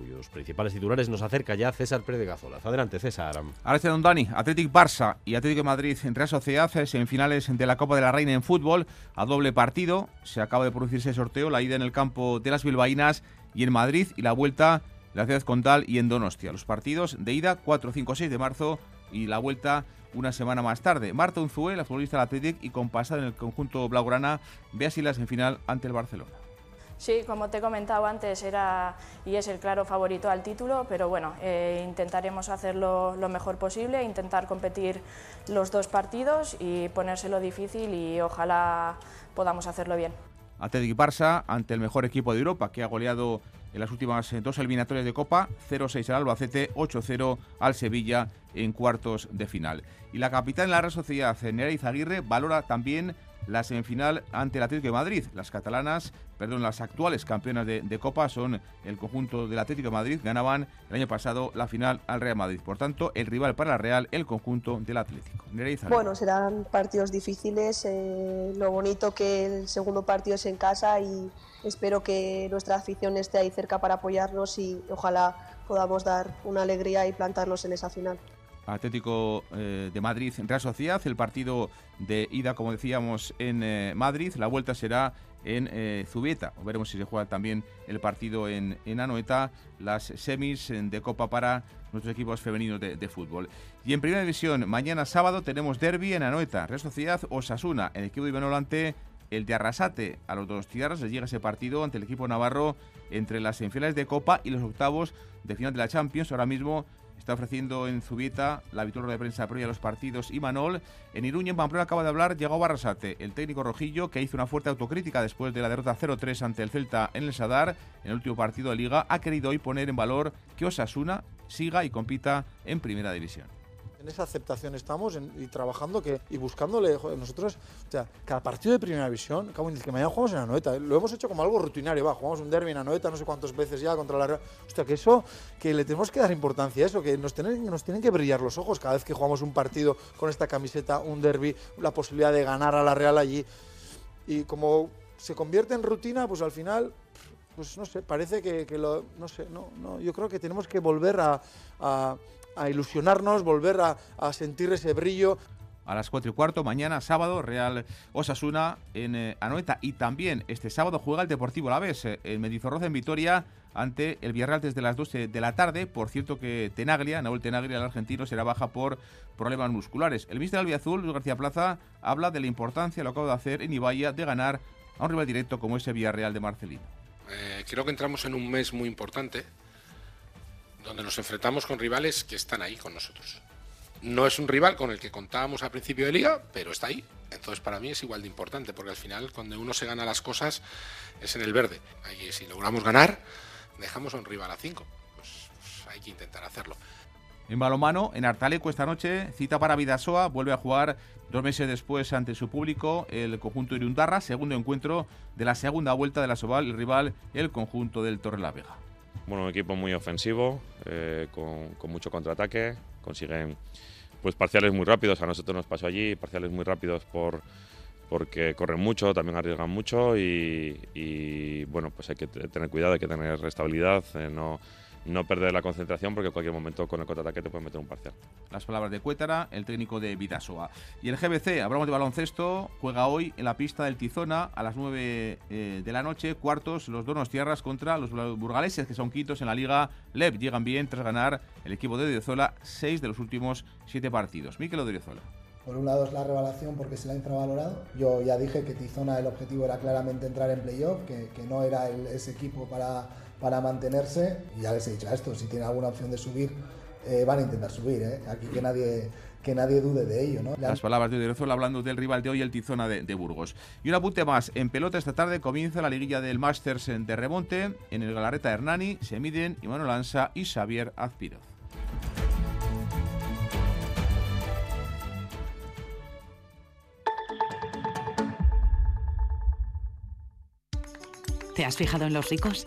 cuyos principales titulares nos acerca ya César Pérez de Gazolas. Adelante, César. Ahora don Dani, Atlético Barça y Atlético Madrid en Real Sociedad en finales de la Copa de la Reina en fútbol a doble partido. Se acaba de producirse el sorteo, la ida en el campo de las bilbaínas y en Madrid y la vuelta en la ciudad condal y en Donostia. Los partidos de ida 4, 5, 6 de marzo y la vuelta una semana más tarde. Marta Unzué, la futbolista del Atlético y con pasada en el conjunto blaugrana, ve así en final ante el Barcelona. Sí, como te he comentado antes, era y es el claro favorito al título, pero bueno, eh, intentaremos hacerlo lo mejor posible, intentar competir los dos partidos y ponérselo difícil y ojalá podamos hacerlo bien. Atlético Barça ante el mejor equipo de Europa que ha goleado en las últimas dos eliminatorias de Copa, 0-6 al Albacete, 8-0 al Sevilla en cuartos de final. Y la capitán de la Real Sociedad, Nerea Izaguirre, valora también la semifinal ante el Atlético de Madrid. Las catalanas, perdón, las actuales campeonas de, Copa son el conjunto del Atlético de Madrid. Ganaban el año pasado la final al Real Madrid. Por tanto, el rival para la Real, el conjunto del Atlético. Bueno, serán partidos difíciles. Eh, lo bonito que el segundo partido es en casa y espero que nuestra afición esté ahí cerca para apoyarnos y ojalá podamos dar una alegría y plantarnos en esa final. Atlético eh, de Madrid, Real Sociedad, el partido de ida, como decíamos, en eh, Madrid, la vuelta será en eh, Zubieta. Veremos si se juega también el partido en, en Anoeta, las semis de Copa para nuestros equipos femeninos de, fútbol. Y en Primera División, mañana sábado tenemos derby en Anoeta, Real Sociedad Osasuna, el equipo de Ibenolante el de Arrasate. A los dos tierras les llega ese partido ante el equipo navarro entre las semifinales de Copa y los octavos de final de la Champions. Ahora mismo está ofreciendo en Zubieta la habitual de prensa previa a los partidos y Manol. En Iruña, en Pamplona, acaba de hablar Diego Barrasate, el técnico rojillo que hizo una fuerte autocrítica después de la derrota 0-3 ante el Celta en el Sadar en el último partido de Liga. Ha querido hoy poner en valor que Osasuna siga y compita en Primera División en esa aceptación estamos y trabajando que, y buscándole, nosotros, o sea, cada partido de primera visión, que mañana jugamos en Anoeta, lo hemos hecho como algo rutinario, va, jugamos un derby en Anoeta no sé cuántas veces ya contra la Real, hostia, que eso, que le tenemos que dar importancia a eso, que nos tienen, nos tienen que brillar los ojos cada vez que jugamos un partido con esta camiseta, un derby, la posibilidad de ganar a la Real allí, y como se convierte en rutina, pues al final pues no sé, parece que, lo, no sé, no, no, yo creo que tenemos que volver a a ilusionarnos, volver a, sentir ese brillo a las 4 y cuarto, mañana sábado, Real Osasuna en eh, Anoeta. Y también este sábado juega el Deportivo La Vez eh, en Mendizorroza en Vitoria ante el Villarreal desde las 12 de la tarde. Por cierto que Tenaglia, Nahuel Tenaglia, el argentino, será baja por problemas musculares. El ministro del Azul, Luis García Plaza, habla de la importancia, lo acabo de hacer en Ibaya, de ganar a un rival directo como ese Villarreal de Marcelino. Eh, creo que entramos en un mes muy importante donde nos enfrentamos con rivales que están ahí con nosotros. No es un rival con el que contábamos al principio de liga, pero está ahí. Entonces para mí es igual de importante, porque al final cuando uno se gana las cosas es en el verde. Si logramos ganar, dejamos a un rival a 5. Pues, pues, hay que intentar hacerlo. En balomano, en Artaleco esta noche, cita para Vidasoa, vuelve a jugar dos meses después ante su público el conjunto Irundarra, segundo encuentro de la segunda vuelta de la Soval, el rival, el conjunto del Torre la Vega. Bueno, un equipo muy ofensivo, eh, con, mucho contraataque, consiguen pues parciales muy rápidos, a nosotros nos pasó allí, parciales muy rápidos por porque corren mucho, también arriesgan mucho y, bueno, pues hay que tener cuidado, hay que tener estabilidad, eh, no, no perder la concentración porque en cualquier momento con el contraataque te pueden meter un parcial. Las palabras de Cuétara, el técnico de Vidasoa. Y el GBC, hablamos de baloncesto, juega hoy en la pista del Tizona a las 9 eh, de la noche, cuartos los Donos Tierras contra los burgaleses que son quintos en la Liga LEP. Llegan bien tras ganar el equipo de Odriozola seis de los últimos siete partidos. Miquel Odriozola. Por un lado es la revelación porque se la ha infravalorado. Yo ya dije que Tizona el objetivo era claramente entrar en playoff, que, que no era ese equipo para para mantenerse. Y ya les he dicho a esto, si tienen alguna opción de subir, eh, van a intentar subir. ¿eh? Aquí que nadie que nadie dude de ello. ¿no? Las palabras de Odriozola hablando del rival de hoy, el Tizona de, Burgos. Y un apunte más, en pelota esta tarde comienza la liguilla del Masters de remonte. En el Galareta Hernani se miden Iván Lanza y Xavier Azpiroz. ¿Te has fijado en los ricos?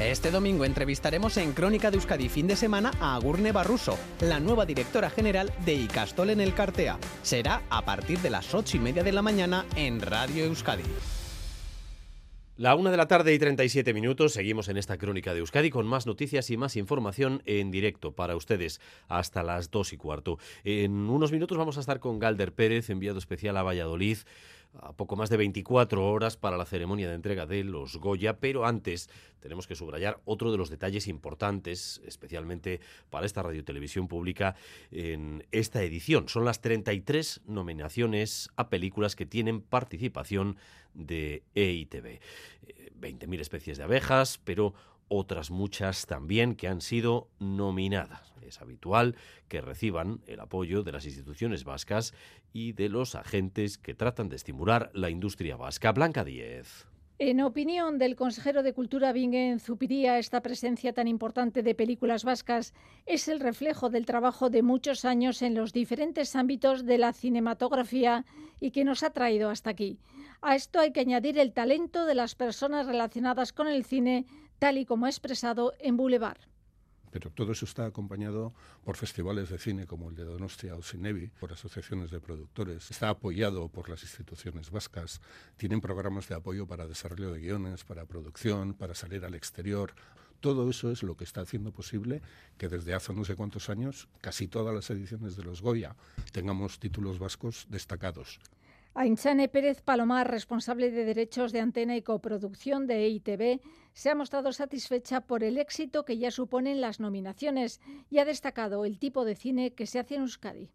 Este domingo entrevistaremos en Crónica de Euskadi fin de semana a Agurne Barruso, la nueva directora general de Icastol en el Cartea. Será a partir de las ocho y media de la mañana en Radio Euskadi. La una de la tarde y 37 minutos, seguimos en esta crónica de Euskadi con más noticias y más información en directo para ustedes hasta las dos y cuarto. En unos minutos vamos a estar con Galder Pérez, enviado especial a Valladolid a poco más de 24 horas para la ceremonia de entrega de los Goya, pero antes tenemos que subrayar otro de los detalles importantes, especialmente para esta radiotelevisión pública en esta edición. Son las 33 nominaciones a películas que tienen participación de. 20.000 eh, especies de abejas, pero otras muchas también que han sido nominadas es habitual que reciban el apoyo de las instituciones vascas y de los agentes que tratan de estimular la industria vasca. Blanca 10. En opinión del consejero de Cultura Bingen Zupiría, esta presencia tan importante de películas vascas es el reflejo del trabajo de muchos años en los diferentes ámbitos de la cinematografía y que nos ha traído hasta aquí. A esto hay que añadir el talento de las personas relacionadas con el cine, tal y como expresado en Boulevard pero todo eso está acompañado por festivales de cine como el de Donostia o Cinevi, por asociaciones de productores, está apoyado por las instituciones vascas, tienen programas de apoyo para desarrollo de guiones, para producción, para salir al exterior. Todo eso es lo que está haciendo posible que desde hace no sé cuántos años casi todas las ediciones de los Goya tengamos títulos vascos destacados. Ainchane Pérez Palomar, responsable de derechos de antena y coproducción de EITV, se ha mostrado satisfecha por el éxito que ya suponen las nominaciones y ha destacado el tipo de cine que se hace en Euskadi.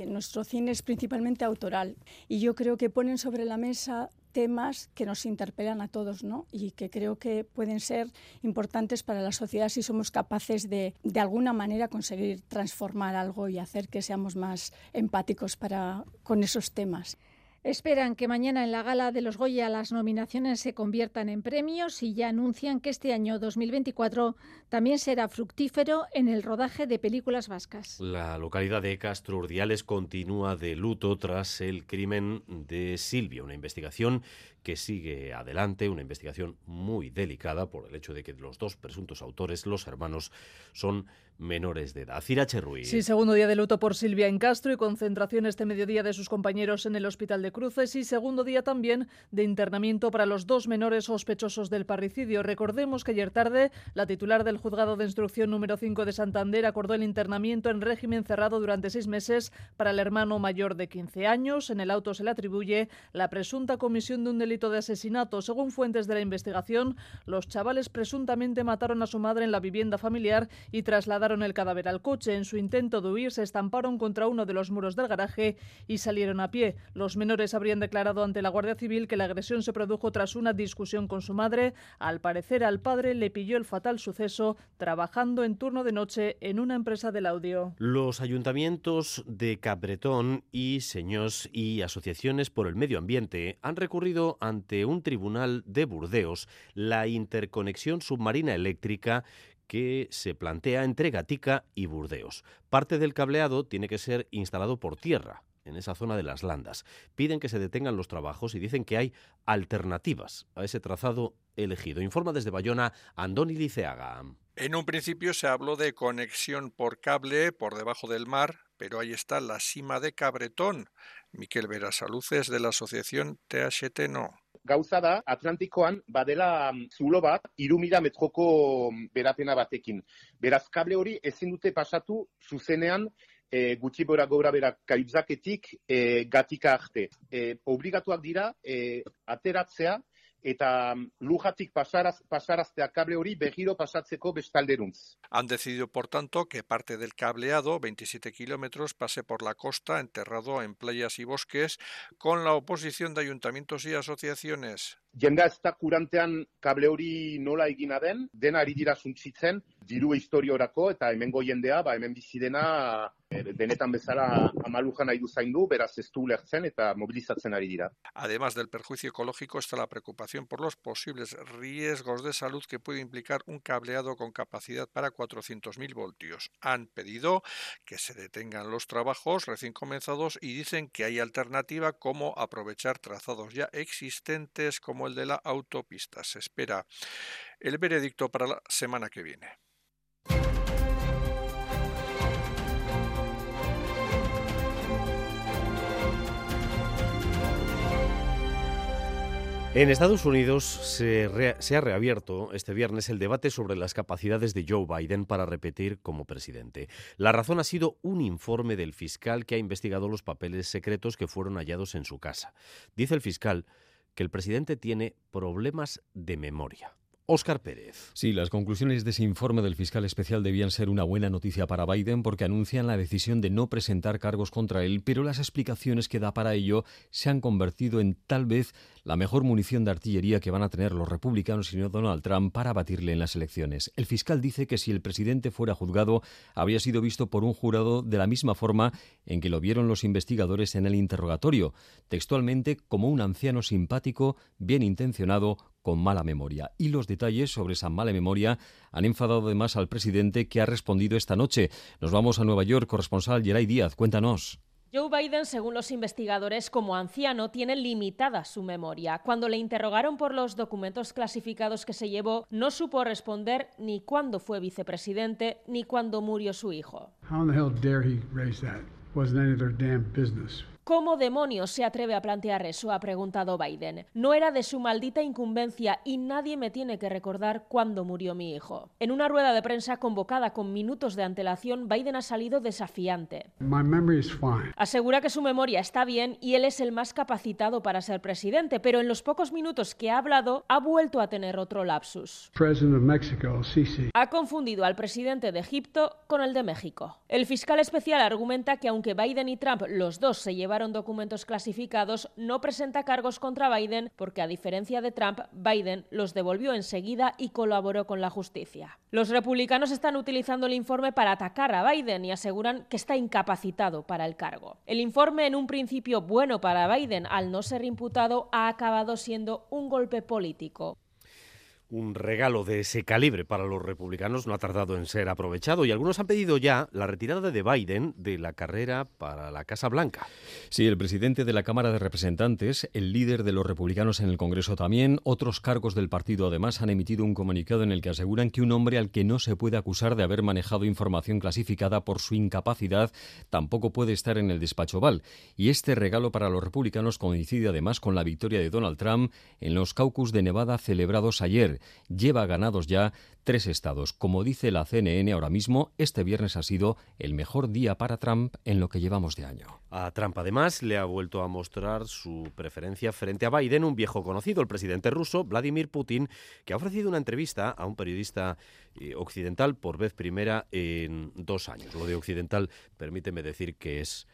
Nuestro cine es principalmente autoral y yo creo que ponen sobre la mesa temas que nos interpelan a todos ¿no? y que creo que pueden ser importantes para la sociedad si somos capaces de, de alguna manera, conseguir transformar algo y hacer que seamos más empáticos para, con esos temas. Esperan que mañana en la gala de los Goya las nominaciones se conviertan en premios y ya anuncian que este año 2024 también será fructífero en el rodaje de películas vascas. La localidad de Castro Urdiales continúa de luto tras el crimen de Silvia, una investigación que sigue adelante, una investigación muy delicada por el hecho de que los dos presuntos autores, los hermanos, son menores de edad. Cirache Ruiz. Sí, segundo día de luto por Silvia en Castro y concentración este mediodía de sus compañeros en el Hospital de Cruces y segundo día también de internamiento para los dos menores sospechosos del parricidio. Recordemos que ayer tarde la titular del juzgado de instrucción número 5 de Santander acordó el internamiento en régimen cerrado durante seis meses para el hermano mayor de 15 años. En el auto se le atribuye la presunta comisión de un delito de asesinato. Según fuentes de la investigación, los chavales presuntamente mataron a su madre en la vivienda familiar y trasladaron el cadáver al coche. En su intento de huir se estamparon contra uno de los muros del garaje y salieron a pie. Los menores habrían declarado ante la Guardia Civil que la agresión se produjo tras una discusión con su madre. Al parecer al padre le pilló el fatal suceso trabajando en turno de noche en una empresa del audio. Los ayuntamientos de Capbretón y Seños y asociaciones por el medio ambiente han recurrido ante un tribunal de Burdeos la interconexión submarina eléctrica que se plantea entre Gatica y Burdeos. Parte del cableado tiene que ser instalado por tierra, en esa zona de las landas. Piden que se detengan los trabajos y dicen que hay alternativas a ese trazado elegido. Informa desde Bayona Andoni Liceaga. En un principio se habló de conexión por cable por debajo del mar, pero ahí está la cima de Cabretón. Miquel Verasaluces de la asociación THT No. Gauza da, Atlantikoan badela zulo bat, irumila metroko berapena batekin. Beraz, kable hori ezin dute pasatu zuzenean e, gutxi bora gora bera kaibzaketik e, gatika arte. E, obligatuak dira, e, ateratzea, bestalderuntz. Han decidido, por tanto, que parte del cableado, 27 kilómetros, pase por la costa, enterrado en playas y bosques, con la oposición de ayuntamientos y asociaciones. Jendea ez da kurantean kable hori nola egina den, dena ari dira suntzitzen, diru historiorako eta hemengo jendea, ba, hemen bizi dena denetan bezala amalujan nahi du zaindu, beraz ez du ulertzen eta mobilizatzen ari dira. Además del perjuicio ecológico está la preocupación por los posibles riesgos de salud que puede implicar un cableado con capacidad para 400.000 voltios. Han pedido que se detengan los trabajos recién comenzados y dicen que hay alternativa como aprovechar trazados ya existentes como el de la autopista. Se espera el veredicto para la semana que viene. En Estados Unidos se, se, ha reabierto este viernes el debate sobre las capacidades de Joe Biden para repetir como presidente. La razón ha sido un informe del fiscal que ha investigado los papeles secretos que fueron hallados en su casa. Dice el fiscal que el presidente tiene problemas de memoria. Óscar Pérez. Sí, las conclusiones de ese informe del fiscal especial debían ser una buena noticia para Biden porque anuncian la decisión de no presentar cargos contra él, pero las explicaciones que da para ello se han convertido en tal vez la mejor munición de artillería que van a tener los republicanos y no Donald Trump para batirle en las elecciones. El fiscal dice que si el presidente fuera juzgado, habría sido visto por un jurado de la misma forma en que lo vieron los investigadores en el interrogatorio, textualmente como un anciano simpático, bien intencionado, con mala memoria. Y los detalles sobre esa mala memoria han enfadado además al presidente que ha respondido esta noche. Nos vamos a Nueva York, corresponsal Geray Díaz, cuéntanos. Joe Biden, según los investigadores, como anciano, tiene limitada su memoria. Cuando le interrogaron por los documentos clasificados que se llevó, no supo responder ni cuándo fue vicepresidente ni cuándo murió su hijo. How in the hell dare he raise that? Wasn't any of their damn business. ¿Cómo demonios se atreve a plantear eso? ha preguntado Biden. No era de su maldita incumbencia y nadie me tiene que recordar cuándo murió mi hijo. En una rueda de prensa convocada con minutos de antelación, Biden ha salido desafiante. Asegura que su memoria está bien y él es el más capacitado para ser presidente, pero en los pocos minutos que ha hablado ha vuelto a tener otro lapsus. Ha confundido al presidente de Egipto con el de México. El fiscal especial argumenta que aunque Biden y Trump los dos se documentos clasificados, no presenta cargos contra Biden porque a diferencia de Trump, Biden los devolvió enseguida y colaboró con la justicia. Los republicanos están utilizando el informe para atacar a Biden y aseguran que está incapacitado para el cargo. El informe, en un principio bueno para Biden al no ser imputado, ha acabado siendo un golpe político un regalo de ese calibre para los republicanos no ha tardado en ser aprovechado y algunos han pedido ya la retirada de Biden de la carrera para la Casa Blanca. Sí, el presidente de la Cámara de Representantes, el líder de los republicanos en el Congreso también, otros cargos del partido además han emitido un comunicado en el que aseguran que un hombre al que no se puede acusar de haber manejado información clasificada por su incapacidad tampoco puede estar en el despacho Val. Y este regalo para los republicanos coincide además con la victoria de Donald Trump en los caucus de Nevada celebrados ayer lleva ganados ya tres estados. Como dice la CNN ahora mismo, este viernes ha sido el mejor día para Trump en lo que llevamos de año. A Trump además le ha vuelto a mostrar su preferencia frente a Biden, un viejo conocido, el presidente ruso Vladimir Putin, que ha ofrecido una entrevista a un periodista eh, occidental por vez primera en dos años. Lo de occidental, permíteme decir que es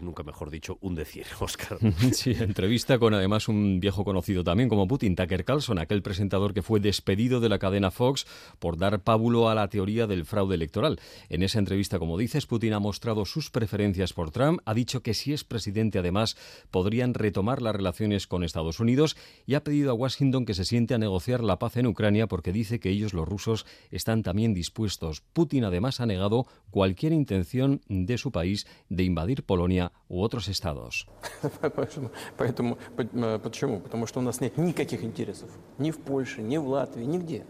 nunca mejor dicho, un decir, [LAUGHS] Oscar. [LAUGHS] Sí, entrevista con además un viejo conocido también como Putin, Tucker Carlson, aquel presentador que fue despedido de la cadena Fox por dar pábulo a la teoría del fraude electoral. En esa entrevista, como dices, Putin ha mostrado sus preferencias por Trump, ha dicho que si es presidente además podrían retomar las relaciones con Estados Unidos y ha pedido a Washington que se siente a negociar la paz en Ucrania porque dice que ellos los rusos están también dispuestos. Putin además ha negado cualquier intención de su país de invadir Polonia u otros estados. Поэтому, почему? Потому что у нас нет никаких интересов ни в Польше, ни в Латвии, нигде.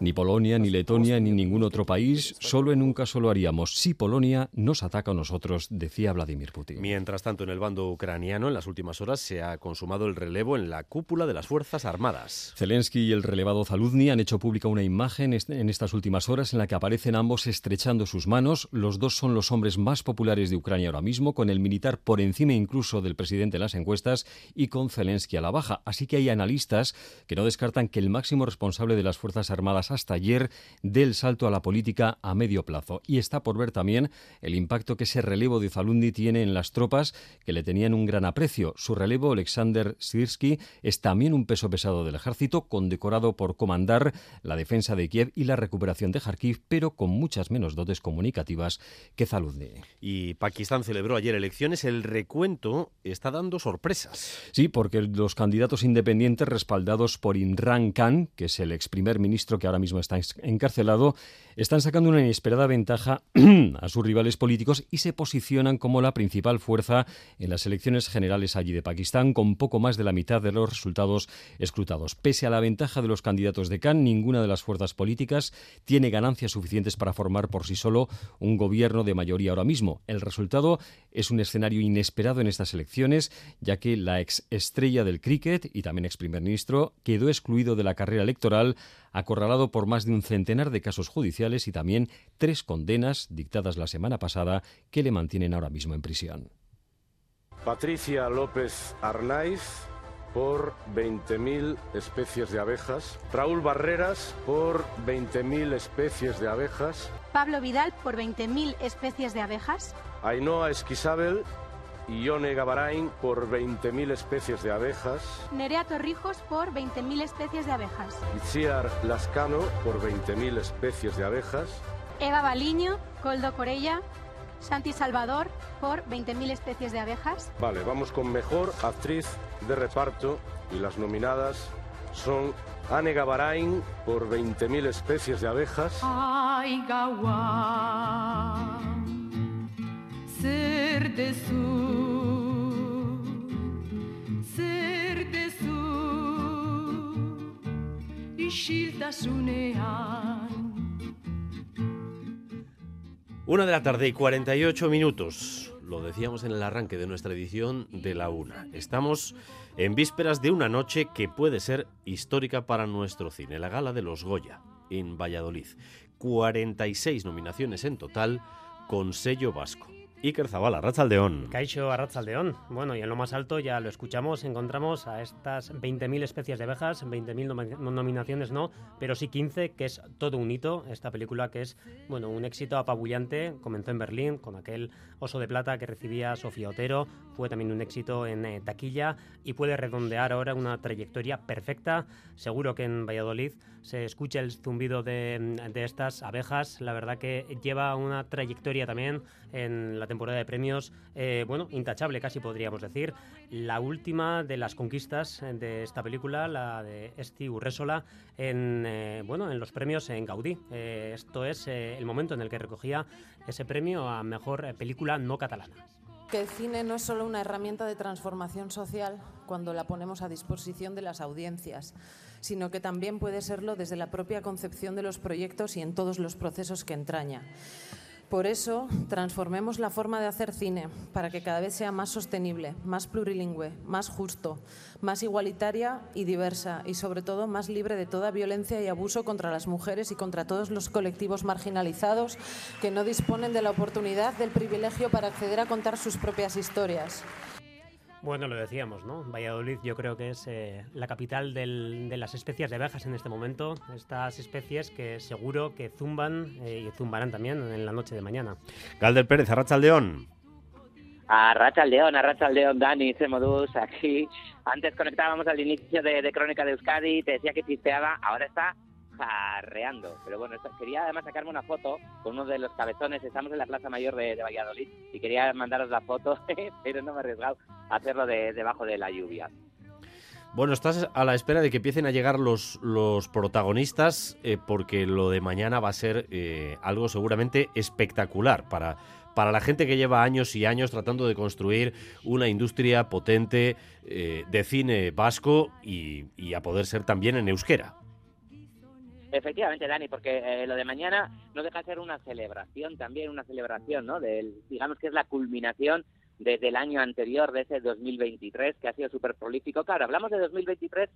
Ni Polonia, ni Letonia, ni ningún otro país, solo en un caso lo haríamos si Polonia nos ataca a nosotros, decía Vladimir Putin. Mientras tanto, en el bando ucraniano, en las últimas horas se ha consumado el relevo en la cúpula de las Fuerzas Armadas. Zelensky y el relevado Zaludny han hecho pública una imagen en estas últimas horas en la que aparecen ambos estrechando sus manos. Los dos son los hombres más populares de Ucrania ahora mismo, con el militar por encima incluso del presidente en las encuestas y con Zelensky a la baja. Así que hay analistas que no descartan que el máximo responsable de las Fuerzas Armadas hasta ayer del salto a la política a medio plazo. Y está por ver también el impacto que ese relevo de Zalundi tiene en las tropas que le tenían un gran aprecio. Su relevo, Alexander Sirsky, es también un peso pesado del ejército, condecorado por comandar la defensa de Kiev y la recuperación de Kharkiv, pero con muchas menos dotes comunicativas que Zalundi. Y Pakistán celebró ayer elecciones. El recuento está dando sorpresas. Sí, porque los candidatos independientes respaldados por Imran Khan, que es el ex primer ministro que ahora mismo está encarcelado, están sacando una inesperada ventaja [CLEARS THROAT] a sus rivales políticos y se posicionan como la principal fuerza en las elecciones generales allí de Pakistán, con poco más de la mitad de los resultados escrutados. Pese a la ventaja de los candidatos de Khan, ninguna de las fuerzas políticas tiene ganancias suficientes para formar por sí solo un gobierno de mayoría ahora mismo. El resultado es un escenario inesperado en estas elecciones, ya que la ex estrella del cricket y también ex primer ministro quedó excluido de la carrera electoral acorralado por más de un centenar de casos judiciales y también tres condenas dictadas la semana pasada que le mantienen ahora mismo en prisión. Patricia López Arnaiz por 20.000 especies de abejas. Raúl Barreras por 20.000 especies de abejas. Pablo Vidal por 20.000 especies de abejas. Ainhoa Esquisabel Ione Gavarain por 20.000 especies de abejas. Nerea Torrijos por 20.000 especies de abejas. Itziar Lascano por 20.000 especies de abejas. Eva Baliño, Coldo Corella, Santi Salvador por 20.000 especies de abejas. Vale, vamos con mejor actriz de reparto y las nominadas son Anne Gavarain por 20.000 especies de abejas. Ay, su, su, Una de la tarde y 48 minutos. lo decíamos en el arranque de nuestra edición de la una. Estamos en vísperas de una noche que puede ser histórica para nuestro cine, la gala de los Goya en Valladolid. 46 nominaciones en total con sello vasco. Iker Zabala, Arrachaldeón. Caixo Arrachaldeón. Bueno, y en lo más alto ya lo escuchamos, encontramos a estas 20.000 especies de abejas, 20.000 nomi- nominaciones no, pero sí 15, que es todo un hito. Esta película que es, bueno, un éxito apabullante. Comenzó en Berlín con aquel oso de plata que recibía Sofía Otero. Fue también un éxito en eh, taquilla y puede redondear ahora una trayectoria perfecta. Seguro que en Valladolid se escucha el zumbido de, de estas abejas. La verdad que lleva una trayectoria también en la temporada de premios, eh, bueno, intachable casi podríamos decir. La última de las conquistas eh, de esta película, la de Esti Urresola, en, eh, bueno, en los premios en Gaudí. Eh, esto es eh, el momento en el que recogía ese premio a mejor eh, película no catalana. Que el cine no es solo una herramienta de transformación social cuando la ponemos a disposición de las audiencias, sino que también puede serlo desde la propia concepción de los proyectos y en todos los procesos que entraña. Por eso, transformemos la forma de hacer cine para que cada vez sea más sostenible, más plurilingüe, más justo, más igualitaria y diversa y sobre todo más libre de toda violencia y abuso contra las mujeres y contra todos los colectivos marginalizados que no disponen de la oportunidad del privilegio para acceder a contar sus propias historias. Bueno, lo decíamos, ¿no? Valladolid yo creo que es eh, la capital del- de las especies de abejas en este momento. Estas especies que seguro que zumban eh, y zumbarán también en la noche de mañana. Galder Pérez, Arrachaldeón. A Racha León, a Racha León, Dani, Semodus, aquí. Antes conectábamos al inicio de, de Crónica de Euskadi, te decía que chispeaba, ahora está jarreando. Pero bueno, quería además sacarme una foto con uno de los cabezones. Estamos en la Plaza Mayor de, Valladolid y quería mandaros la foto, [LAUGHS] pero no me he arriesgado a hacerlo de- debajo de la lluvia. Bueno, estás a la espera de que empiecen a llegar los, los protagonistas eh, porque lo de mañana va a ser eh, algo seguramente espectacular para, para la gente que lleva años y años tratando de construir una industria potente eh, de cine vasco y a poder ser también en euskera. Efectivamente, Dani, porque eh, lo de mañana no deja de ser una celebración también, una celebración, ¿no? Del, digamos que es la culminación de- del año anterior, de ese 2023, que ha sido súper prolífico. Claro, hablamos de 2023,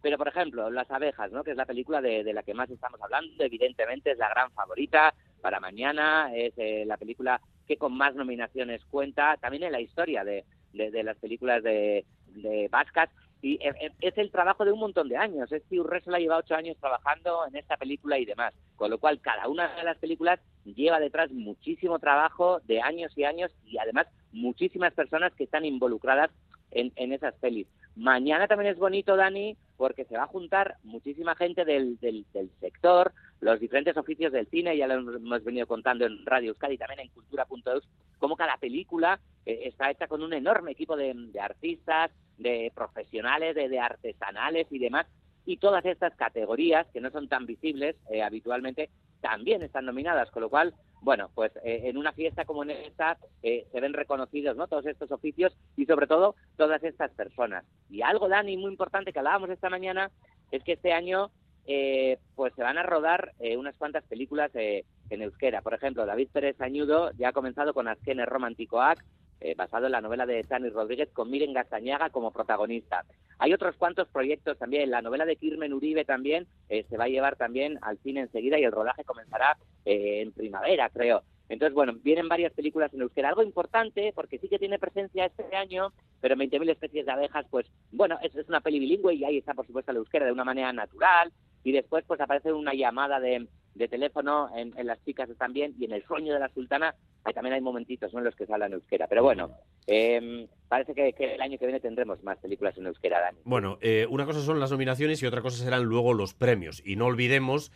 pero por ejemplo, Las abejas, ¿no? Que es la película de, de la que más estamos hablando, evidentemente es la gran favorita para mañana, es eh, la película que con más nominaciones cuenta, también en la historia de, de- de las películas de, de vascas, y eh, eh, es el trabajo de un montón de años. Steve Urresola lleva ocho años trabajando en esta película y demás, con lo cual cada una de las películas lleva detrás muchísimo trabajo de años y años y además muchísimas personas que están involucradas en, en esas pelis. Mañana también es bonito, Dani, porque se va a juntar muchísima gente del, del, sector, los diferentes oficios del cine, ya lo hemos venido contando en Radio Euskadi y también en Cultura.eus, como cada película eh, está hecha con un enorme equipo de, de artistas, de profesionales, de, de artesanales y demás, y todas estas categorías que no son tan visibles eh, habitualmente también están nominadas, con lo cual, bueno, pues eh, en una fiesta como esta eh, se ven reconocidos ¿no? todos estos oficios y sobre todo todas estas personas. Y algo, Dani, muy importante que hablábamos esta mañana es que este año eh, pues se van a rodar eh, unas cuantas películas eh, en euskera. Por ejemplo, David Pérez Añudo ya ha comenzado con Azken Románticoac, eh, basado en la novela de Tani Rodríguez, con Miren Gastañaga como protagonista. Hay otros cuantos proyectos también. La novela de Kirmen Uribe también eh, se va a llevar también al cine enseguida y el rodaje comenzará eh, en primavera, creo. Entonces, bueno, vienen varias películas en euskera. Algo importante, porque sí que tiene presencia este año, pero 20.000 especies de abejas, pues, bueno, es, una peli bilingüe y ahí está, por supuesto, el euskera de una manera natural. Y después, pues, aparece una llamada de, de teléfono en, Las chicas también y en El sueño de la sultana ahí también hay momentitos ¿no? en los que se en euskera. Pero bueno, eh, parece que, que el año que viene tendremos más películas en euskera, Dani. Bueno, eh, una cosa son las nominaciones y otra cosa serán luego los premios. Y no olvidemos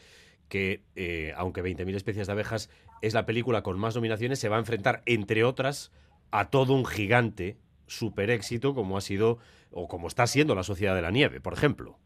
que, eh, aunque 20.000 especies de abejas es la película con más nominaciones, se va a enfrentar, entre otras, a todo un gigante super éxito como ha sido o como está siendo la Sociedad de la Nieve, por ejemplo.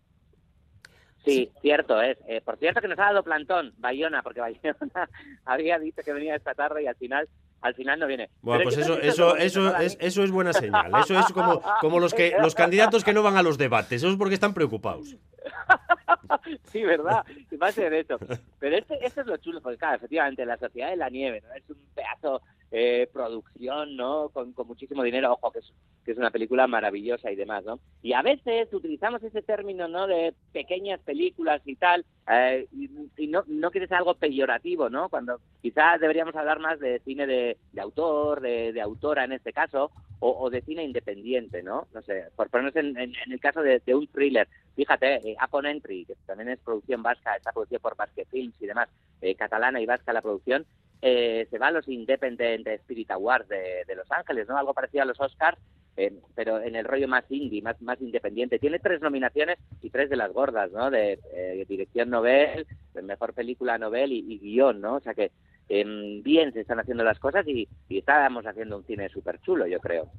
Sí, cierto es. Eh, por cierto que nos ha dado plantón Bayona, porque [LAUGHS] Bayona había dicho que venía esta tarde y al final al final no viene. Bueno, Pero pues eso, eso, es eso, bonito, ¿no, es, eso es buena señal. Eso es como, [LAUGHS] como los que los candidatos que no van a los debates. Eso es porque están preocupados. [LAUGHS] sí, ¿verdad? Y va a ser eso. Pero este, este es lo chulo, porque claro, efectivamente, la Sociedad de la Nieve, ¿no? Es un pedazo eh, producción, ¿no? Con, con, muchísimo dinero, ojo, que es, que es una película maravillosa y demás, ¿no? Y a veces utilizamos ese término, ¿no? De pequeñas películas y tal, eh, y, no, no ser algo peyorativo, ¿no? Cuando quizás deberíamos hablar más de cine de, de autor, de, autora en este caso, o, de cine independiente, ¿no? No sé, por ponernos en, en, el caso de, de, un thriller. Fíjate, eh, Upon Entry, que también es producción vasca, está producida por Basque Films y demás, eh, catalana y vasca la producción, eh, se va a los Independent Spirit Awards de, Los Ángeles, ¿no? Algo parecido a los Oscars, eh, pero en el rollo más indie, más, más independiente. Tiene tres nominaciones y tres de las gordas, ¿no? De eh, dirección novel, mejor película novel y, y guion, ¿no? O sea que eh, bien se están haciendo las cosas y, y estábamos haciendo un cine súper chulo, yo creo.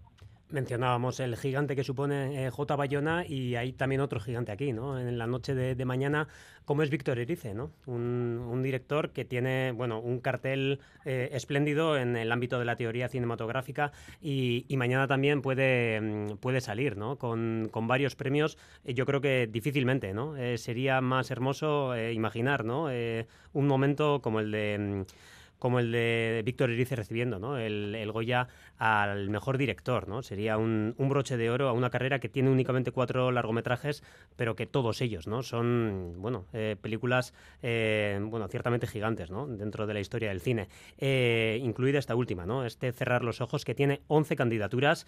Mencionábamos el gigante que supone eh, J. Bayona y hay también otro gigante aquí, ¿no? En la noche de, mañana, como es Víctor Erice, ¿no? Un, director que tiene, bueno, un cartel eh, espléndido en el ámbito de la teoría cinematográfica y, mañana también puede, mm, puede salir, ¿no? Con, con varios premios, eh, yo creo que difícilmente, ¿no? Sería más hermoso imaginar, ¿no? Un momento como el de mm, como el de Víctor Erice recibiendo el, el, Goya al mejor director. ¿no? Sería un, un, broche de oro a una carrera que tiene únicamente cuatro largometrajes, pero que todos ellos ¿no? son bueno, eh, películas eh, bueno, ciertamente gigantes ¿no? dentro de la historia del cine, eh, incluida esta última, ¿no? este Cerrar los Ojos, que tiene 11 candidaturas,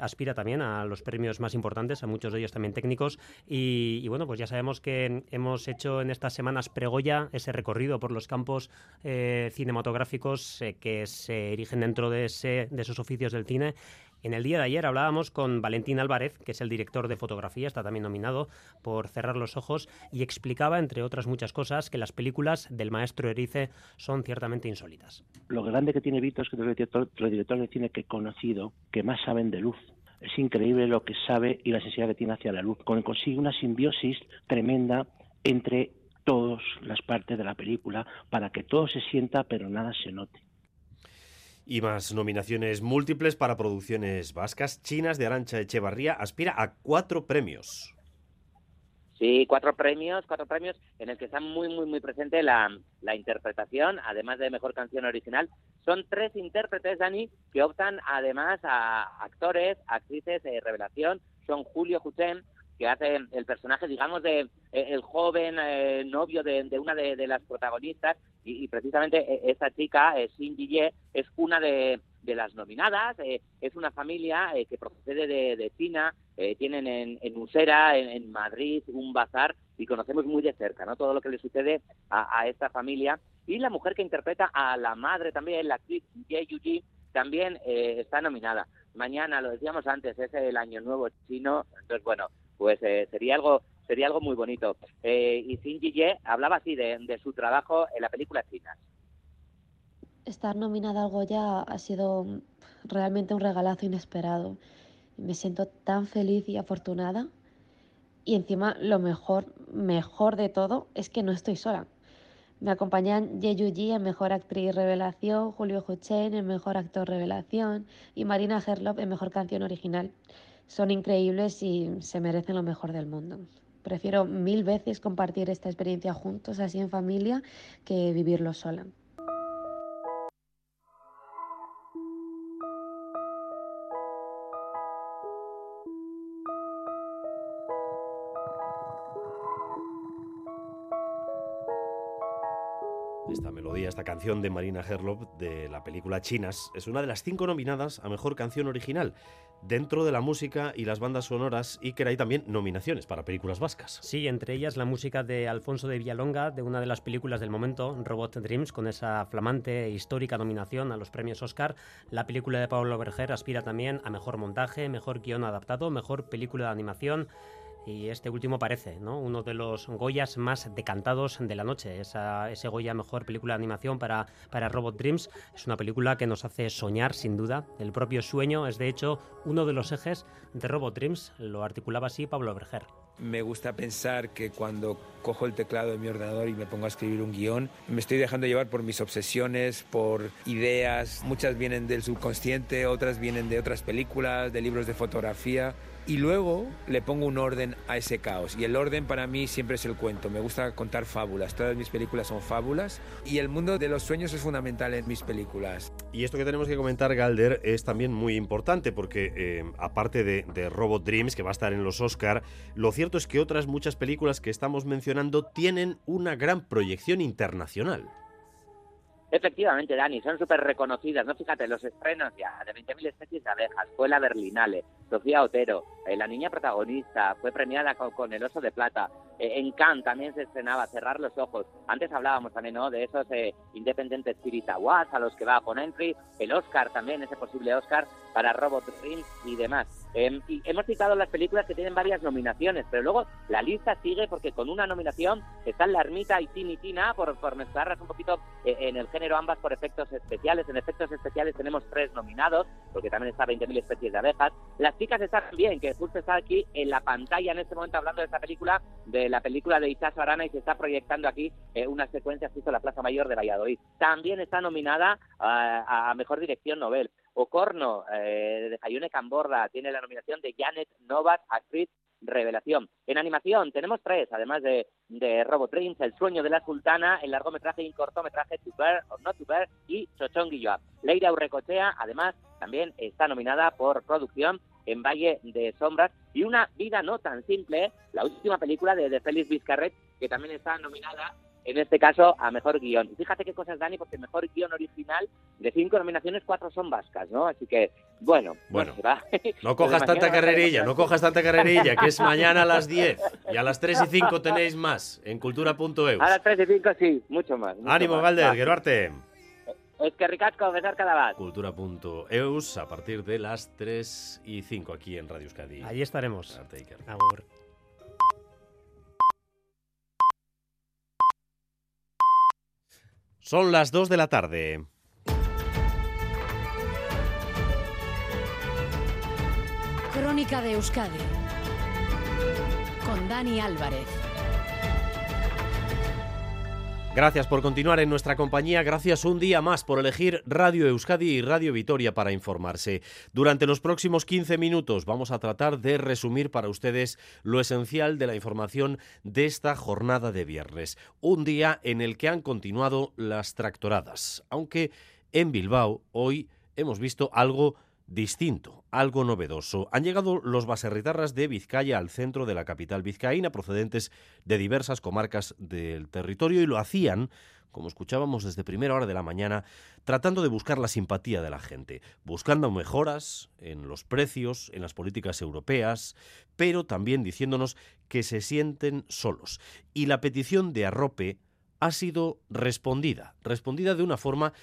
aspira también a los premios más importantes, a muchos de ellos también técnicos, y, bueno, pues ya sabemos que hemos hecho en estas semanas pregoya ese recorrido por los campos eh, cinematográficos eh, que se erigen dentro de, ese, de esos oficios del cine. En el día de ayer hablábamos con Valentín Álvarez, que es el director de fotografía, está también nominado por Cerrar los Ojos, y explicaba, entre otras muchas cosas, que las películas del maestro Erice son ciertamente insólitas. Lo grande que tiene Vito es que es el director, el director de cine que he conocido que más saben de luz. Es increíble lo que sabe y la sensibilidad que tiene hacia la luz. Consigue una simbiosis tremenda entre todas las partes de la película para que todo se sienta pero nada se note. Y más nominaciones múltiples para producciones vascas. Chinas de Arancha Echevarría aspira a cuatro premios. Sí, cuatro premios, cuatro premios en el que está muy, muy, muy presente la, la interpretación, además de mejor canción original. Son tres intérpretes, Dani, que optan además a actores, actrices, eh, revelación. Son Julio Juchen, que hace el personaje, digamos, de eh, el joven eh, novio de, de una de, de, las protagonistas y, y precisamente eh, esta chica, eh, Xin Ye, es una de, de las nominadas, eh, es una familia eh, que procede de, China, tienen en, en Usera, en, en, Madrid, un bazar y conocemos muy de cerca ¿no? todo lo que le sucede a, a esta familia. Y la mujer que interpreta a la madre también, la actriz Ye Yuji, también está nominada. Mañana, lo decíamos antes, es el Año Nuevo chino, entonces bueno, pues eh, sería algo sería algo muy bonito. Eh, y Xin Ye hablaba así de, su trabajo en la película China. Estar nominada al Goya ha sido realmente un regalazo inesperado. Me siento tan feliz y afortunada. Y encima lo mejor, mejor de todo, es que no estoy sola. Me acompañan Ye Yuji en Mejor Actriz Revelación, Julio Huchen en Mejor Actor Revelación y Marina Herlop en Mejor Canción Original. Son increíbles y se merecen lo mejor del mundo. Prefiero mil veces compartir esta experiencia juntos, así en familia, que vivirlo sola. Canción de Marina Herlop de la película Chinas es una de las cinco nominadas a Mejor Canción Original dentro de la música y las bandas sonoras y que hay también nominaciones para películas vascas. Sí, entre ellas la música de Alfonso de Villalonga, de una de las películas del momento, Robot Dreams, con esa flamante e histórica nominación a los premios Oscar. La película de Pablo Berger aspira también a Mejor Montaje, Mejor Guión Adaptado, Mejor Película de Animación y este último parece ¿no? uno de los Goyas más decantados de la noche. Esa, ese Goya mejor película de animación para, para Robot Dreams es una película que nos hace soñar sin duda. El propio sueño es de hecho uno de los ejes de Robot Dreams. Lo articulaba así Pablo Berger. Me gusta pensar que cuando cojo el teclado de mi ordenador y me pongo a escribir un guion, me estoy dejando llevar por mis obsesiones, por ideas. Muchas vienen del subconsciente, otras vienen de otras películas, de libros de fotografía y luego le pongo un orden a ese caos. Y el orden para mí siempre es el cuento. Me gusta contar fábulas. Todas mis películas son fábulas y el mundo de los sueños es fundamental en mis películas. Y esto que tenemos que comentar, Galder, es también muy importante porque eh, aparte de, de Robot Dreams, que va a estar en los Oscar, lo cierto es que otras muchas películas que estamos mencionando tienen una gran proyección internacional. Efectivamente, Dani, son súper reconocidas, ¿no? Fíjate, los estrenos ya de 20.000 especies de abejas, fue la Berlinale, Sofía Otero, la niña protagonista, fue premiada con, con el Oso de Plata, eh, en Cannes también se estrenaba Cerrar los Ojos, antes hablábamos también, ¿no? De esos eh, Independent Spirit Awards a los que va con entry, el Oscar también, ese posible Oscar para Robot Dreams y demás. Eh, y hemos citado las películas que tienen varias nominaciones, pero luego la lista sigue porque con una nominación están La Ermita y Tini Tina, por, por mezclarlas un poquito eh, en el género ambas por efectos especiales. En efectos especiales tenemos tres nominados, porque también está 20.000 especies de abejas. Las chicas están bien, que justo está aquí en la pantalla en este momento hablando de esta película, de la película de Isaso Arana y se está proyectando aquí eh, una secuencia que hizo la Plaza Mayor de Valladolid. También está nominada a, a Mejor Dirección Nobel. Ocorno, eh, de Jayune Camborda, tiene la nominación de Janet Novak, actriz revelación. En animación tenemos tres, además de, de Robot Dreams, El sueño de la sultana, el largometraje y cortometraje To Bear or Not To Bear y Chochón Guilloa. Leira Urrecochea, además, también está nominada por producción en Valle de Sombras y Una vida no tan simple, la última película de, de Félix Vizcarret, que también está nominada en este caso a mejor guion. Y fíjate qué cosas, Dani, porque mejor guion original de cinco nominaciones, cuatro son vascas, ¿no? Así que, bueno, Bueno, pues va. No [LAUGHS] cojas tanta carrerilla, no cojas tanta carrerilla, que es mañana a las [LAUGHS] 10 y a las 3 y 5 tenéis más en cultura.eus. A las 3 y 5 sí, mucho más. mucho Ánimo, más. Galder, Va. Geruarte. Es que ricasco, besar cada vez. Cultura.eus a partir de las 3 y 5 aquí en Radio Euskadi. Allí estaremos. Arte. Agur. Son las 2 de la tarde. Crónica de Euskadi con Dani Álvarez. Gracias por continuar en nuestra compañía, gracias un día más por elegir Radio Euskadi y Radio Vitoria para informarse. Durante los próximos 15 minutos vamos a tratar de resumir para ustedes lo esencial de la información de esta jornada de viernes, un día en el que han continuado las tractoradas, aunque en Bilbao hoy hemos visto algo distinto, algo novedoso. Han llegado los baserritarras de Vizcaya al centro de la capital vizcaína, procedentes de diversas comarcas del territorio, y lo hacían, como escuchábamos desde primera hora de la mañana, tratando de buscar la simpatía de la gente, buscando mejoras en los precios, en las políticas europeas, pero también diciéndonos que se sienten solos. Y la petición de arrope ha sido respondida, respondida de una forma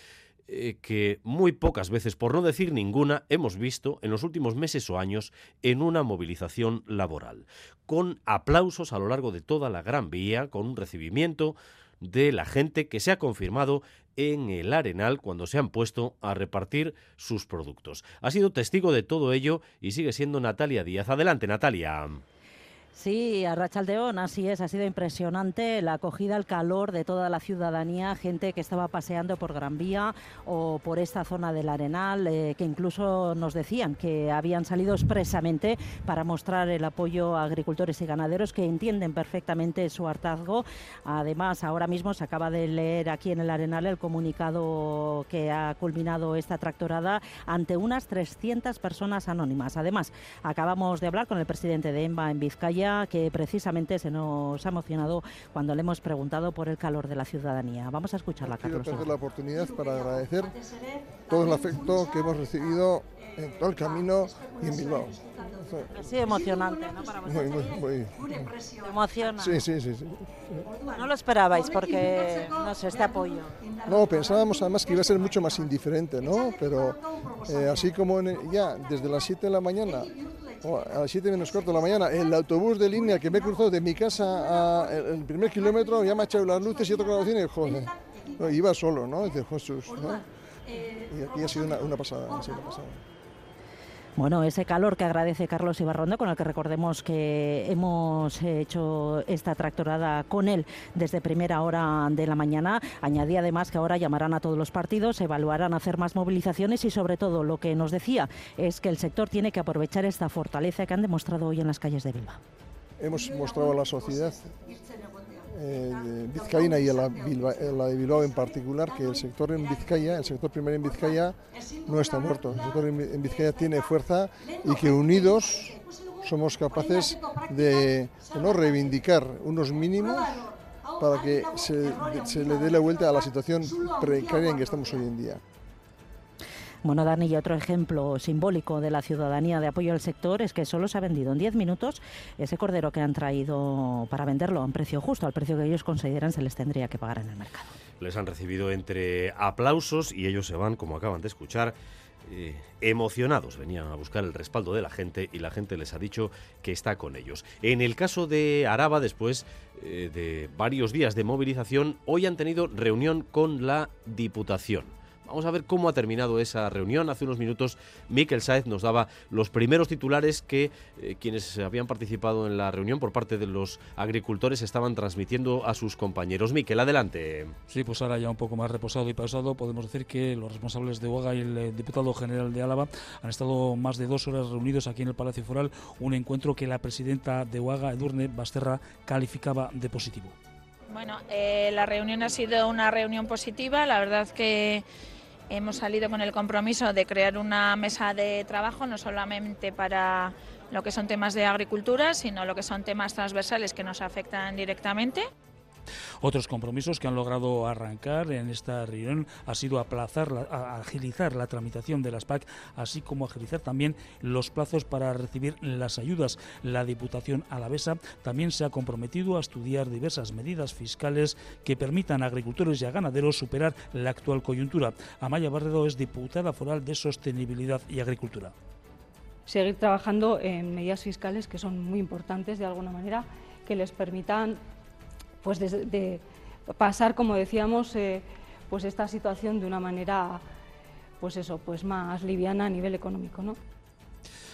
eh, que muy pocas veces, por no decir ninguna, hemos visto en los últimos meses o años en una movilización laboral, con aplausos a lo largo de toda la Gran Vía, con un recibimiento de la gente que se ha confirmado en el Arenal cuando se han puesto a repartir sus productos. Ha sido testigo de todo ello y sigue siendo Natalia Díaz. Adelante, Natalia. Sí, a Rachaldeón, así es, ha sido impresionante la acogida, el calor de toda la ciudadanía, gente que estaba paseando por Gran Vía o por esta zona del Arenal, eh, que incluso nos decían que habían salido expresamente para mostrar el apoyo a agricultores y ganaderos que entienden perfectamente su hartazgo. Además, ahora mismo se acaba de leer aquí en el Arenal el comunicado que ha culminado esta tractorada ante unas 300 personas anónimas. Además, acabamos de hablar con el presidente de EMBA en Vizcaya que precisamente se nos ha emocionado cuando le hemos preguntado por el calor de la ciudadanía. Vamos a escucharla, Quiero Carlos. perder la oportunidad para agradecer todo el afecto que hemos recibido en todo el camino y en Bilbao. Ha sido emocionante, ¿no? Para Muy, muy, muy. ¿Te emociona? Sí, sí, sí, sí. No lo esperabais porque, no sé, este apoyo. No, pensábamos además que iba a ser mucho más indiferente, ¿no? Pero eh, así como en- ya desde las 7 de la mañana, o a las 7 menos cuarto de la mañana, el autobús de línea que me he cruzado de mi casa a el, primer kilómetro ya me ha echado las luces y he tocado la bocina y joder, no, iba solo, ¿no? Dice, Jesús, ¿no? Y aquí ha sido una, una pasada, ha sido una pasada. Bueno, ese calor que agradece Carlos Ibarrondo, con el que recordemos que hemos hecho esta tractorada con él desde primera hora de la mañana. Añadí además que ahora llamarán a todos los partidos, evaluarán hacer más movilizaciones y sobre todo lo que nos decía es que el sector tiene que aprovechar esta fortaleza que han demostrado hoy en las calles de Bilbao. Hemos mostrado a la sociedad eh, vizcaína y la, la, de Bilbao en particular que el sector en Vizcaya, el sector primario en Vizcaya no está muerto. El sector en Vizcaya tiene fuerza y que unidos somos capaces de no reivindicar unos mínimos para que se le dé la vuelta a la situación precaria en que estamos hoy en día. Bueno, Dani, otro ejemplo simbólico de la ciudadanía de apoyo al sector es que solo se ha vendido en 10 minutos ese cordero que han traído para venderlo a un precio justo, al precio que ellos consideran se les tendría que pagar en el mercado. Les han recibido entre aplausos y ellos se van, como acaban de escuchar, eh, emocionados. Venían a buscar el respaldo de la gente y la gente les ha dicho que está con ellos. En el caso de Araba, después eh, de varios días de movilización, hoy han tenido reunión con la Diputación. Vamos a ver cómo ha terminado esa reunión. Hace unos minutos Miquel Sáez nos daba los primeros titulares que eh, quienes habían participado en la reunión por parte de los agricultores estaban transmitiendo a sus compañeros. Miquel, adelante. Sí, pues ahora ya un poco más reposado y pausado, podemos decir que los responsables de UAGA y el eh, diputado general de Álava han estado más de dos horas reunidos aquí en el Palacio Foral, un encuentro que la presidenta de UAGA, Edurne Basterra, calificaba de positivo. Bueno, eh, la reunión ha sido una reunión positiva, la verdad que Hemos salido con el compromiso de crear una mesa de trabajo, no solamente para lo que son temas de agricultura, sino lo que son temas transversales que nos afectan directamente. Otros compromisos que han logrado arrancar en esta reunión ha sido aplazar, agilizar la tramitación de las PAC, así como agilizar también los plazos para recibir las ayudas. La Diputación Alavesa también se ha comprometido a estudiar diversas medidas fiscales que permitan a agricultores y a ganaderos superar la actual coyuntura. Amaya Barredo es diputada foral de Sostenibilidad y Agricultura seguir trabajando en medidas fiscales que son muy importantes de alguna manera, que les permitan pues de, pasar, como decíamos, eh, pues esta situación de una manera pues eso, pues más liviana a nivel económico, ¿no?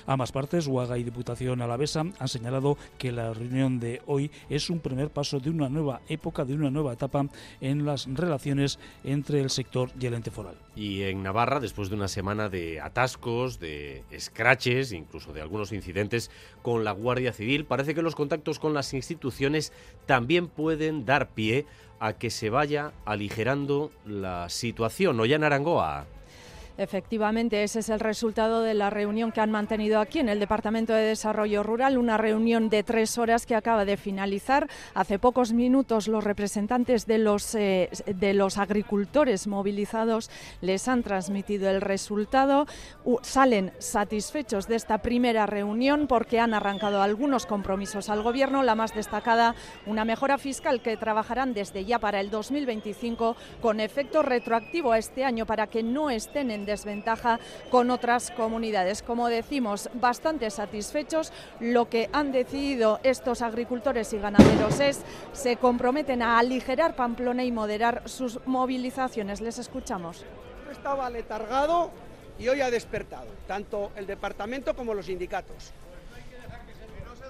Ambas partes, Huaga y Diputación Alavesa, han señalado que la reunión de hoy es un primer paso de una nueva época, de una nueva etapa en las relaciones entre el sector y el ente foral. Y en Navarra, después de una semana de atascos, de escraches, incluso de algunos incidentes con la Guardia Civil, parece que los contactos con las instituciones también pueden dar pie a que se vaya aligerando la situación. en Arangoa. Efectivamente, ese es el resultado de la reunión que han mantenido aquí en el Departamento de Desarrollo Rural, una reunión de tres horas que acaba de finalizar. Hace pocos minutos los representantes de los, eh, de los agricultores movilizados les han transmitido el resultado. salen satisfechos de esta primera reunión porque han arrancado algunos compromisos al Gobierno, la más destacada, una mejora fiscal que trabajarán desde ya para el 2025 con efecto retroactivo a este año para que no estén en desventaja con otras comunidades. Como decimos, bastante satisfechos. Lo que han decidido estos agricultores y ganaderos es se comprometen a aligerar Pamplona y moderar sus movilizaciones. Les escuchamos. Estaba letargado y hoy ha despertado, tanto el departamento como los sindicatos.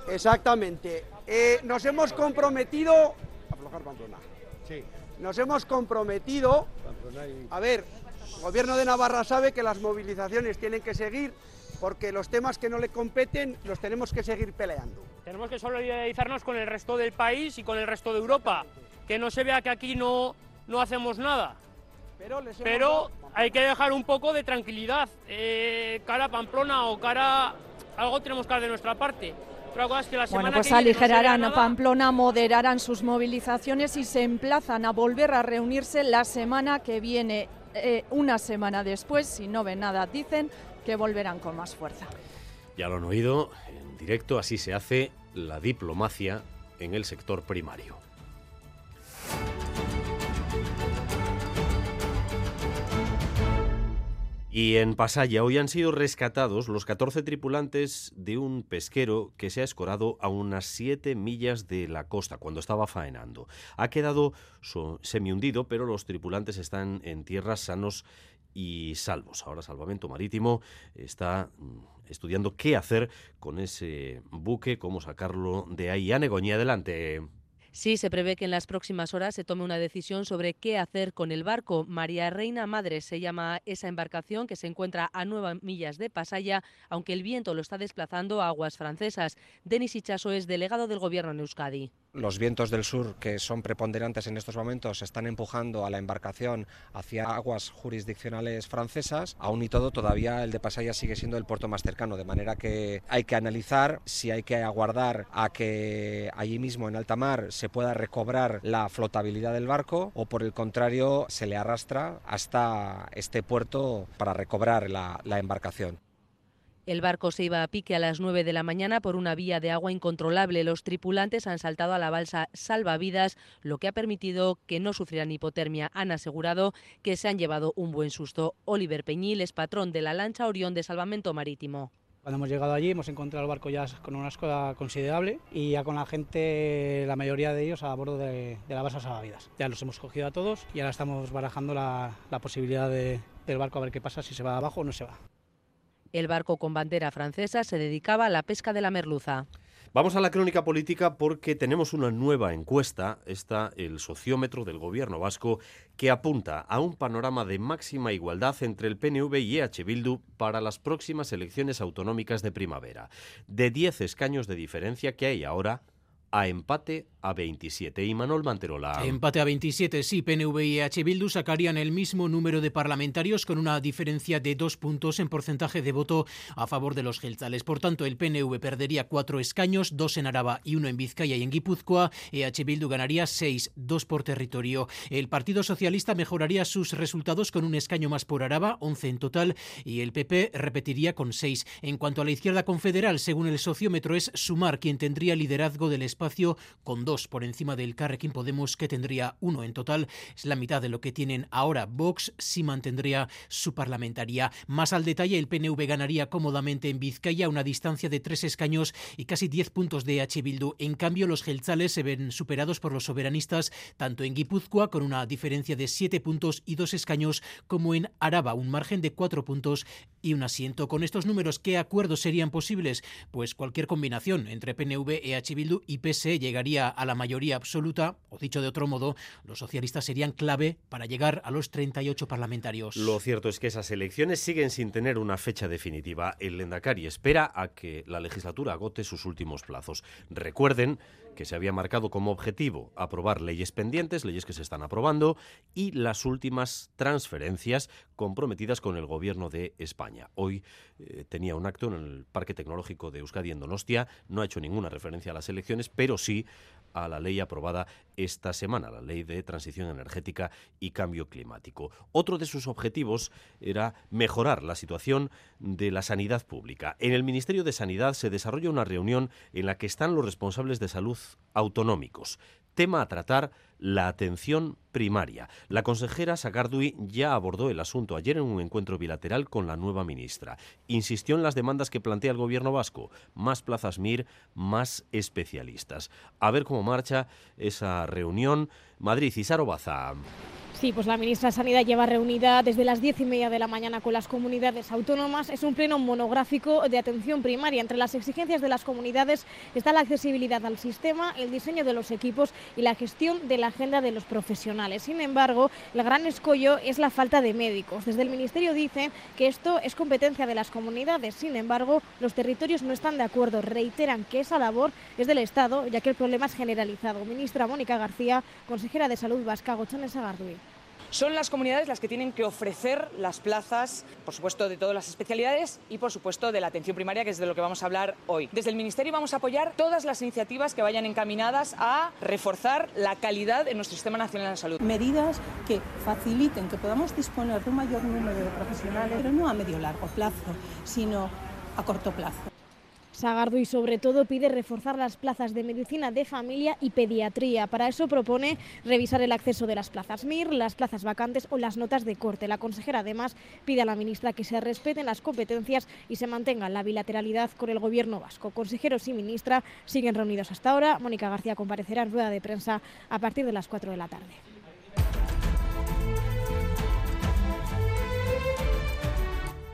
Exactamente. Eh, nos hemos comprometido. Aflojar Pamplona. Sí. Nos hemos comprometido. A ver, el Gobierno de Navarra sabe que las movilizaciones tienen que seguir porque los temas que no le competen los tenemos que seguir peleando. Tenemos que solidarizarnos con el resto del país y con el resto de Europa, que no se vea que aquí no, no hacemos nada. Pero, hay que dejar un poco de tranquilidad, eh, cara a Pamplona o cara... Algo tenemos que dar de nuestra parte. bueno, pues aligerarán a Pamplona, moderarán sus movilizaciones y se emplazan a volver a reunirse la semana que viene. Eh, una semana después, si no ven nada, dicen que volverán con más fuerza. Ya lo han oído, en directo así se hace la diplomacia en el sector primario. Y en Pasaya hoy han sido rescatados los 14 tripulantes de un pesquero que se ha escorado a unas 7 millas de la costa cuando estaba faenando. Ha quedado semi-hundido, pero los tripulantes están en tierras sanos y salvos. Ahora Salvamento Marítimo está mm, estudiando qué hacer con ese buque, cómo sacarlo de ahí. Anegoñi, adelante. Sí, se prevé que en las próximas horas se tome una decisión sobre qué hacer con el barco. María Reina Madre se llama esa embarcación que se encuentra a nueve millas de Pasaya, aunque el viento lo está desplazando a aguas francesas. Denis Ichaso es delegado del Gobierno en Euskadi. Los vientos del sur, que son preponderantes en estos momentos, están empujando a la embarcación hacia aguas jurisdiccionales francesas. Aún y todo, todavía el de Pasaya sigue siendo el puerto más cercano, de manera que hay que analizar si hay que aguardar a que allí mismo en alta mar se pueda recobrar la flotabilidad del barco o por el contrario se le arrastra hasta este puerto para recobrar la, la embarcación. El barco se iba a pique a las 9 de la mañana por una vía de agua incontrolable. Los tripulantes han saltado a la balsa salvavidas, lo que ha permitido que no sufrieran hipotermia. Han asegurado que se han llevado un buen susto. Oliver Peñil es patrón de la lancha Orión de Salvamento Marítimo. Cuando hemos llegado allí hemos encontrado el barco ya con una escoda considerable y ya con la gente, la mayoría de ellos a bordo de, la balsa salvavidas. Ya los hemos cogido a todos y ahora estamos barajando la, posibilidad del barco a ver qué pasa, si se va abajo o no se va. El barco con bandera francesa se dedicaba a la pesca de la merluza. Vamos a la crónica política porque tenemos una nueva encuesta, está el sociómetro del gobierno vasco, que apunta a un panorama de máxima igualdad entre el PNV y EH Bildu para las próximas elecciones autonómicas de primavera. De 10 escaños de diferencia que hay ahora, a empate a 27. Y Manuel Manterola. Empate a 27, sí. PNV y EH Bildu sacarían el mismo número de parlamentarios con una diferencia de dos puntos en porcentaje de voto a favor de los gelzales. Por tanto, el PNV perdería cuatro escaños, dos en Araba y uno en Vizcaya y en Guipúzcoa. EH Bildu ganaría seis, dos por territorio. El Partido Socialista mejoraría sus resultados con un escaño más por Araba, 11 en total, y el PP repetiría con seis. En cuanto a la izquierda confederal, según el sociómetro, es Sumar quien tendría liderazgo del espacio con dos por encima del Carrequín Podemos, que tendría uno en total. Es la mitad de lo que tienen ahora. Vox sí mantendría su parlamentaria. Más al detalle, el PNV ganaría cómodamente en Vizcaya una distancia de tres escaños y casi diez puntos de H. Bildu. En cambio, los gelzales se ven superados por los soberanistas, tanto en Guipúzcoa, con una diferencia de siete puntos y dos escaños, como en Araba, un margen de cuatro puntos y un asiento. Con estos números, ¿qué acuerdos serían posibles? Pues cualquier combinación entre PNV, EH Bildu y PS llegaría a la mayoría absoluta, o dicho de otro modo, los socialistas serían clave para llegar a los 38 parlamentarios. Lo cierto es que esas elecciones siguen sin tener una fecha definitiva. El Lendakari espera a que la legislatura agote sus últimos plazos. Recuerden que se había marcado como objetivo aprobar leyes pendientes, leyes que se están aprobando, y las últimas transferencias comprometidas con el gobierno de España. Hoy eh, tenía un acto en el Parque Tecnológico de Euskadi en Donostia, no ha hecho ninguna referencia a las elecciones, pero sí a la ley aprobada esta semana, la ley de transición energética y cambio climático. Otro de sus objetivos era mejorar la situación de la sanidad pública. En el Ministerio de Sanidad se desarrolla una reunión en la que están los responsables de salud autonómicos. Tema a tratar, la atención primaria. La consejera Sagardui ya abordó el asunto ayer en un encuentro bilateral con la nueva ministra. Insistió en las demandas que plantea el gobierno vasco, más plazas MIR, más especialistas. A ver cómo marcha esa reunión. Madrid y Sarobaza. Sí, pues la ministra de Sanidad lleva reunida desde las diez y media de la mañana con las comunidades autónomas. Es un pleno monográfico de atención primaria. Entre las exigencias de las comunidades está la accesibilidad al sistema, el diseño de los equipos y la gestión de la agenda de los profesionales. Sin embargo, el gran escollo es la falta de médicos. Desde el Ministerio dicen que esto es competencia de las comunidades. Sin embargo, los territorios no están de acuerdo. Reiteran que esa labor es del Estado, ya que el problema es generalizado. Ministra Mónica García, consejera de Salud Vasca, Gochones Agardui. Son las comunidades las que tienen que ofrecer las plazas, por supuesto, de todas las especialidades y, por supuesto, de la atención primaria, que es de lo que vamos a hablar hoy. Desde el Ministerio vamos a apoyar todas las iniciativas que vayan encaminadas a reforzar la calidad en nuestro Sistema Nacional de Salud. Medidas que faciliten que podamos disponer de un mayor número de profesionales, pero no a medio largo plazo, sino a corto plazo. Sagardo y sobre todo pide reforzar las plazas de medicina de familia y pediatría. Para eso propone revisar el acceso de las plazas MIR, las plazas vacantes o las notas de corte. La consejera además pide a la ministra que se respeten las competencias y se mantenga la bilateralidad con el gobierno vasco. Consejeros y ministra siguen reunidos hasta ahora. Mónica García comparecerá en rueda de prensa a partir de las 4 de la tarde.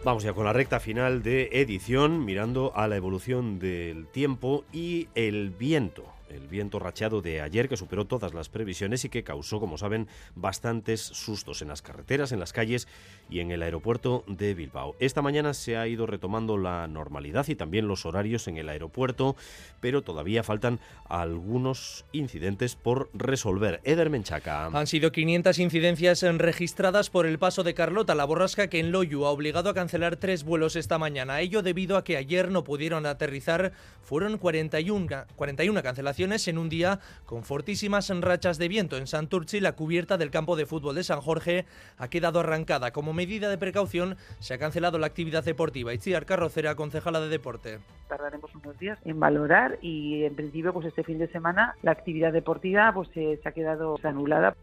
Vamos ya con la recta final de edición, mirando a la evolución del tiempo y el viento. El viento rachado de ayer que superó todas las previsiones y que causó, como saben, bastantes sustos en las carreteras, en las calles y en el aeropuerto de Bilbao. Esta mañana se ha ido retomando la normalidad y también los horarios en el aeropuerto, pero todavía faltan algunos incidentes por resolver. Eder Menchaca. Han sido 500 incidencias registradas por el paso de Carlota, la borrasca que en Loyu ha obligado a cancelar tres vuelos esta mañana. Ello debido a que ayer no pudieron aterrizar. Fueron 41, 41 cancelaciones en un día con fortísimas rachas de viento. En Santurci, la cubierta del campo de fútbol de San Jorge ha quedado arrancada. Como medida de precaución, se ha cancelado la actividad deportiva. Itziar Carrocera, concejala de deporte. Tardaremos unos días en valorar y, en principio, pues este fin de semana la actividad deportiva pues se ha quedado anulada.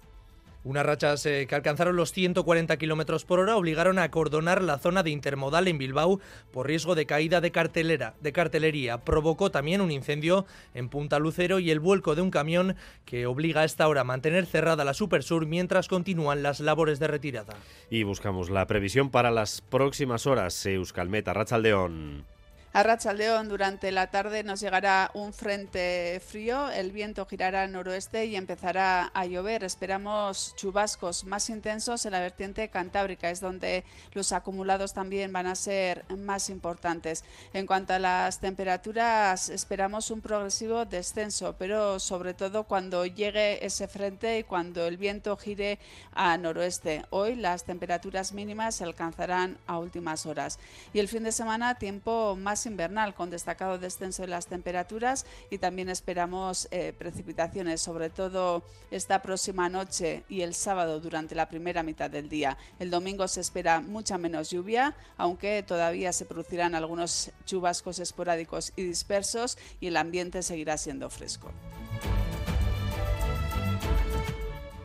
Unas rachas eh, que alcanzaron los 140 kilómetros por hora obligaron a acordonar la zona de intermodal en Bilbao por riesgo de caída de, cartelera, de cartelería. Provocó también un incendio en Punta Lucero y el vuelco de un camión que obliga a esta hora a mantener cerrada la Supersur mientras continúan las labores de retirada. Y buscamos la previsión para las próximas horas. Euskalmeta, Rachaldeón. A Rachaldeón durante la tarde nos llegará un frente frío, el viento girará al noroeste y empezará a llover. Esperamos chubascos más intensos en la vertiente cantábrica, es donde los acumulados también van a ser más importantes. En cuanto a las temperaturas, esperamos un progresivo descenso, pero sobre todo cuando llegue ese frente y cuando el viento gire a noroeste. Hoy las temperaturas mínimas se alcanzarán a últimas horas. Y el fin de semana, tiempo más invernal con destacado descenso de las temperaturas y también esperamos eh, precipitaciones, sobre todo esta próxima noche y el sábado durante la primera mitad del día. El domingo se espera mucha menos lluvia, aunque todavía se producirán algunos chubascos esporádicos y dispersos y el ambiente seguirá siendo fresco.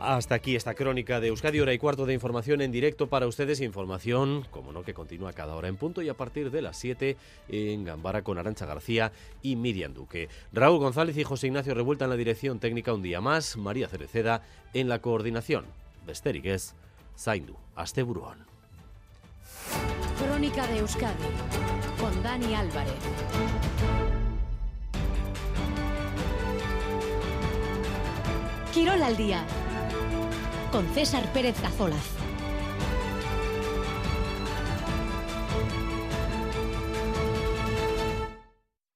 Hasta aquí esta crónica de Euskadi, hora y cuarto de información en directo para ustedes. Información, como no, que continúa cada hora en punto y a partir de las 7 en Gambara con Arancha García y Miriam Duque. Raúl González y José Ignacio Revuelta en la dirección técnica un día más, María Cereceda en la coordinación. Besterigues, Zaindu, Asteburuón. Crónica de Euskadi con Dani Álvarez. Quirol al día con César Pérez Cazolas.